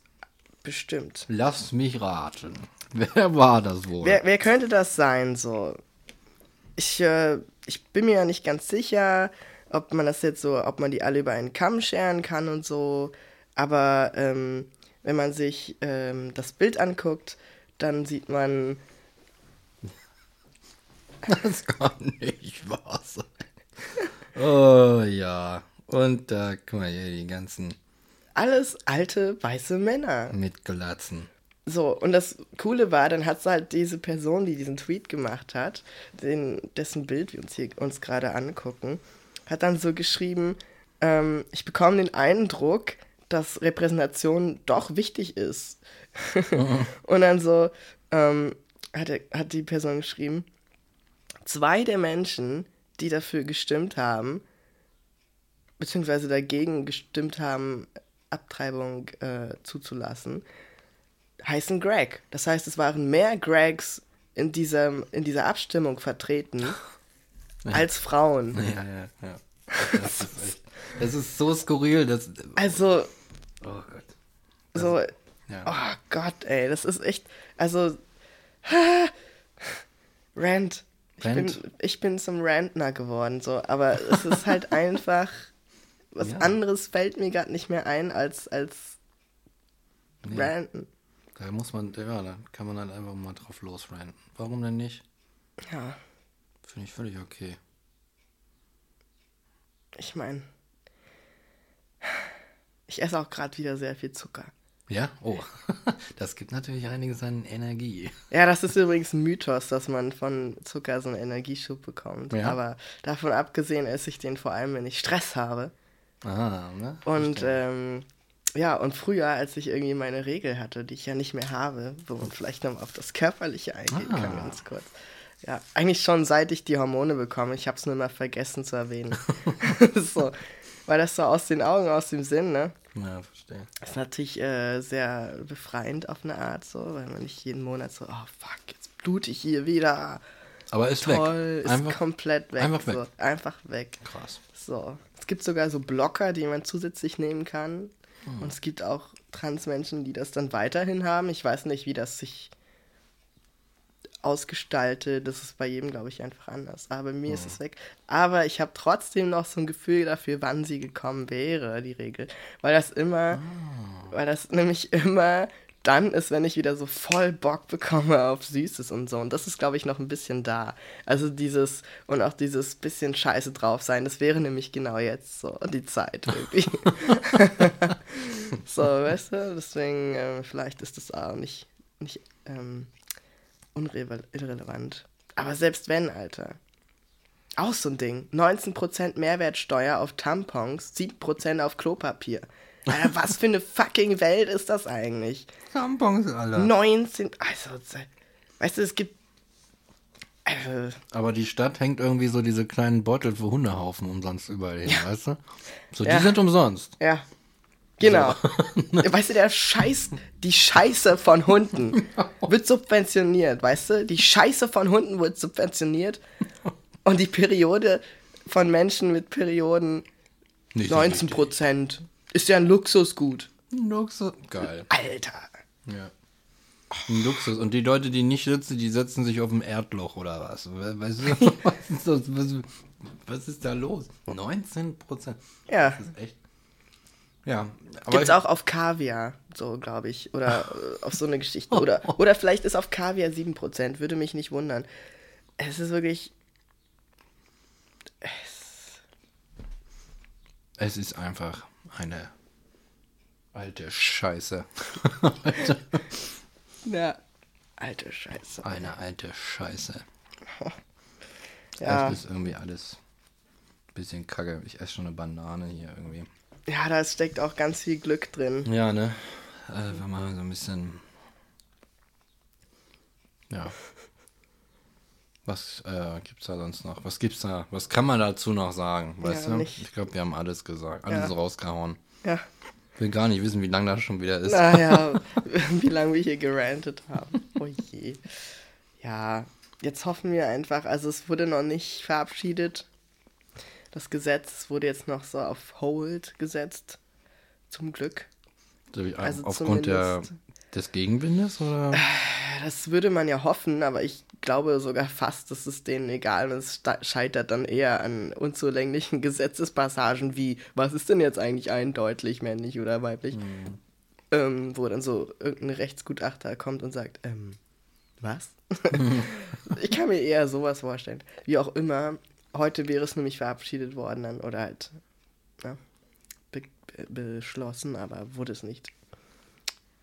bestimmt? Lass mich raten. Wer war das wohl? Wer, wer könnte das sein, so? Ich, äh, ich bin mir ja nicht ganz sicher, ob man das jetzt so, ob man die alle über einen Kamm scheren kann und so. Aber ähm, wenn man sich ähm, das Bild anguckt, dann sieht man. Das kann nicht wahr sein. Oh ja. Und da, guck mal hier, die ganzen. Alles alte weiße Männer. Mit Glatzen. So, und das Coole war, dann hat halt diese Person, die diesen Tweet gemacht hat, den, dessen Bild wir uns hier uns gerade angucken, hat dann so geschrieben, ähm, ich bekomme den Eindruck, dass Repräsentation doch wichtig ist. Und dann so ähm, hat, er, hat die Person geschrieben, zwei der Menschen, die dafür gestimmt haben, beziehungsweise dagegen gestimmt haben, Abtreibung äh, zuzulassen, heißen Greg. Das heißt, es waren mehr Gregs in, diesem, in dieser Abstimmung vertreten ja. als Frauen. Ja, ja, ja. Das ist, das ist so skurril. Dass, also. Oh Gott. So. Ja. Oh Gott, ey, das ist echt. Also. Rant. Ich bin, ich bin zum Rantner geworden, so, aber es ist halt einfach was ja. anderes fällt mir gerade nicht mehr ein als, als nee. ranten. Da muss man, ja, da kann man dann einfach mal drauf losranten. Warum denn nicht? Ja. Finde ich völlig okay. Ich meine, ich esse auch gerade wieder sehr viel Zucker. Ja? Oh, das gibt natürlich einiges an Energie. Ja, das ist übrigens ein Mythos, dass man von Zucker so einen Energieschub bekommt. Ja. Aber davon abgesehen esse ich den vor allem, wenn ich Stress habe. Ah, ne? Und ähm, ja, und früher, als ich irgendwie meine Regel hatte, die ich ja nicht mehr habe, wo man vielleicht nochmal auf das Körperliche eingehen ah. kann, ganz kurz. Ja, eigentlich schon seit ich die Hormone bekomme. Ich habe es nur mal vergessen zu erwähnen. so, weil das so aus den Augen, aus dem Sinn, ne? Ja, verstehe. Das ist natürlich äh, sehr befreiend auf eine Art, so, weil man nicht jeden Monat so, oh fuck, jetzt blute ich hier wieder. Aber ist Toll, weg. ist einfach, komplett weg. Einfach weg. So, einfach weg. Krass. So. Es gibt sogar so Blocker, die man zusätzlich nehmen kann. Hm. Und es gibt auch Transmenschen, die das dann weiterhin haben. Ich weiß nicht, wie das sich ausgestaltet. Das ist bei jedem, glaube ich, einfach anders. Aber bei mir hm. ist es weg. Aber ich habe trotzdem noch so ein Gefühl dafür, wann sie gekommen wäre, die Regel. Weil das immer, oh. weil das nämlich immer dann ist, wenn ich wieder so voll Bock bekomme auf Süßes und so. Und das ist, glaube ich, noch ein bisschen da. Also dieses und auch dieses bisschen Scheiße drauf sein, das wäre nämlich genau jetzt so die Zeit irgendwie. so, weißt du? Deswegen, äh, vielleicht ist das auch nicht, nicht ähm, irrelevant. Aber selbst wenn, Alter. Auch so ein Ding. 19% Mehrwertsteuer auf Tampons, 7% auf Klopapier. Alter, was für eine fucking Welt ist das eigentlich? Tampons, Alter. 19. Also, weißt du, es gibt. Äh, Aber die Stadt hängt irgendwie so diese kleinen Beutel für Hundehaufen umsonst überall hin, ja. weißt du? So, die ja. sind umsonst. Ja. Genau. So. weißt du, der Scheiß, die Scheiße von Hunden wird subventioniert, weißt du? Die Scheiße von Hunden wird subventioniert und die Periode von Menschen mit Perioden Nicht 19 Prozent. Ist ja ein Luxusgut. Ein Luxus. Geil. Alter. Ja. Ein Luxus. Und die Leute, die nicht sitzen, die setzen sich auf dem Erdloch oder was? Weißt du, was ist, das, was, was ist da los? 19 Prozent. Ja. Das ist echt. Ja. Gibt es auch auf Kaviar, so glaube ich. Oder auf so eine Geschichte. Oder, oder vielleicht ist auf Kaviar 7%, würde mich nicht wundern. Es ist wirklich Es ist einfach eine alte Scheiße. ja, alte Scheiße. Eine alte Scheiße. ja. Es ist irgendwie alles ein bisschen kacke. Ich esse schon eine Banane hier irgendwie. Ja, da steckt auch ganz viel Glück drin. Ja, ne? Also, wenn man so ein bisschen. Ja. Was äh, gibt's da sonst noch? Was gibt's da? Was kann man dazu noch sagen? Weißt ja, du? Nicht. Ich glaube, wir haben alles gesagt, alles ja. rausgehauen. Ja. Ich will gar nicht wissen, wie lange das schon wieder ist. Naja, wie lange wir hier gerantet haben. Oh je. Ja, jetzt hoffen wir einfach, also es wurde noch nicht verabschiedet. Das Gesetz wurde jetzt noch so auf Hold gesetzt. Zum Glück. Also aufgrund der, des Gegenwindes, oder? Das würde man ja hoffen, aber ich glaube sogar fast, dass es denen egal ist. Es scheitert dann eher an unzulänglichen Gesetzespassagen wie, was ist denn jetzt eigentlich eindeutig männlich oder weiblich? Mhm. Ähm, wo dann so irgendein Rechtsgutachter kommt und sagt, ähm, was? ich kann mir eher sowas vorstellen. Wie auch immer, heute wäre es nämlich verabschiedet worden dann oder halt ja, be beschlossen, aber wurde es nicht.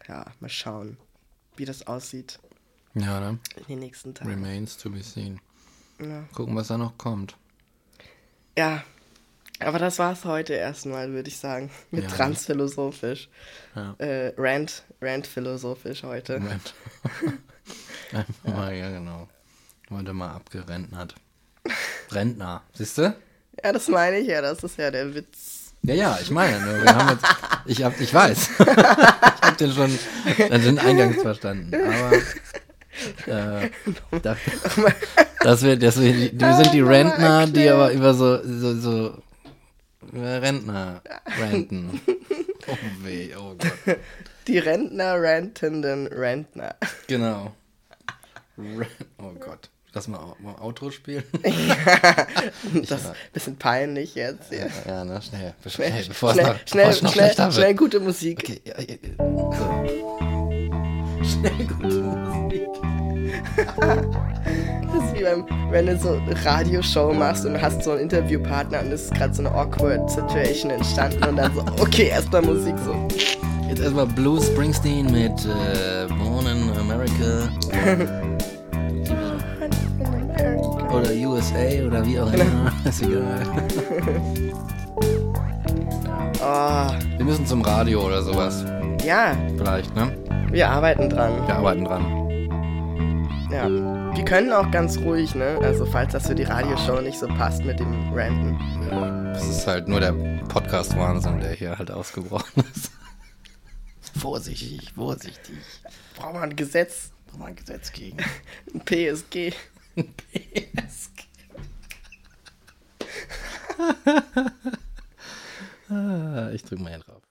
Ja, mal schauen, wie das aussieht. Ja, ne? In den nächsten Tagen. Remains to be seen. Ja. Gucken, was da noch kommt. Ja, aber das war's heute erstmal, würde ich sagen. Mit ja. transphilosophisch. Ja. Äh, Rant, Rant philosophisch heute. Rant. ja. ja, genau. Heute mal abgerentnert. Rentner, siehst du? Ja, das meine ich ja, das ist ja der Witz. Ja, ja, ich meine, ne, wir haben jetzt, ich, hab, ich weiß. ich habe den schon den Eingangs verstanden. Aber äh, das, das wird, das, wir, wir sind die Rentner, die aber über so, so, so Rentner renten. Oh weh, oh Gott. Die Rentner rentenden Rentner. Genau. Oh Gott. Lass mal, mal Outro spielen. ja, das ist ein bisschen peinlich jetzt. Ja, ja, ne, schnell. Schnell, schnell, bevor schnell, noch, schnell, noch schnell, schnell, gute Musik. Okay, ja, ja, so. Schnell gute Musik. das ist wie beim, wenn du so eine Radioshow machst und hast so einen Interviewpartner und es ist gerade so eine awkward Situation entstanden und dann so, okay, erstmal Musik so. Jetzt erstmal Blue Springsteen mit äh, Born in America. Oder USA oder wie auch immer. Ist egal. oh. Wir müssen zum Radio oder sowas. Ja. Vielleicht, ne? Wir arbeiten dran. Wir arbeiten dran. Ja. Wir können auch ganz ruhig, ne? Also falls das für die Radioshow nicht so passt mit dem Ranten. Ja, das ist halt nur der Podcast-Wahnsinn, der hier halt ausgebrochen ist. vorsichtig, vorsichtig. Braucht man ein Gesetz. Braucht man ein Gesetz gegen. ein PSG. PSG. ich drück mal hier drauf.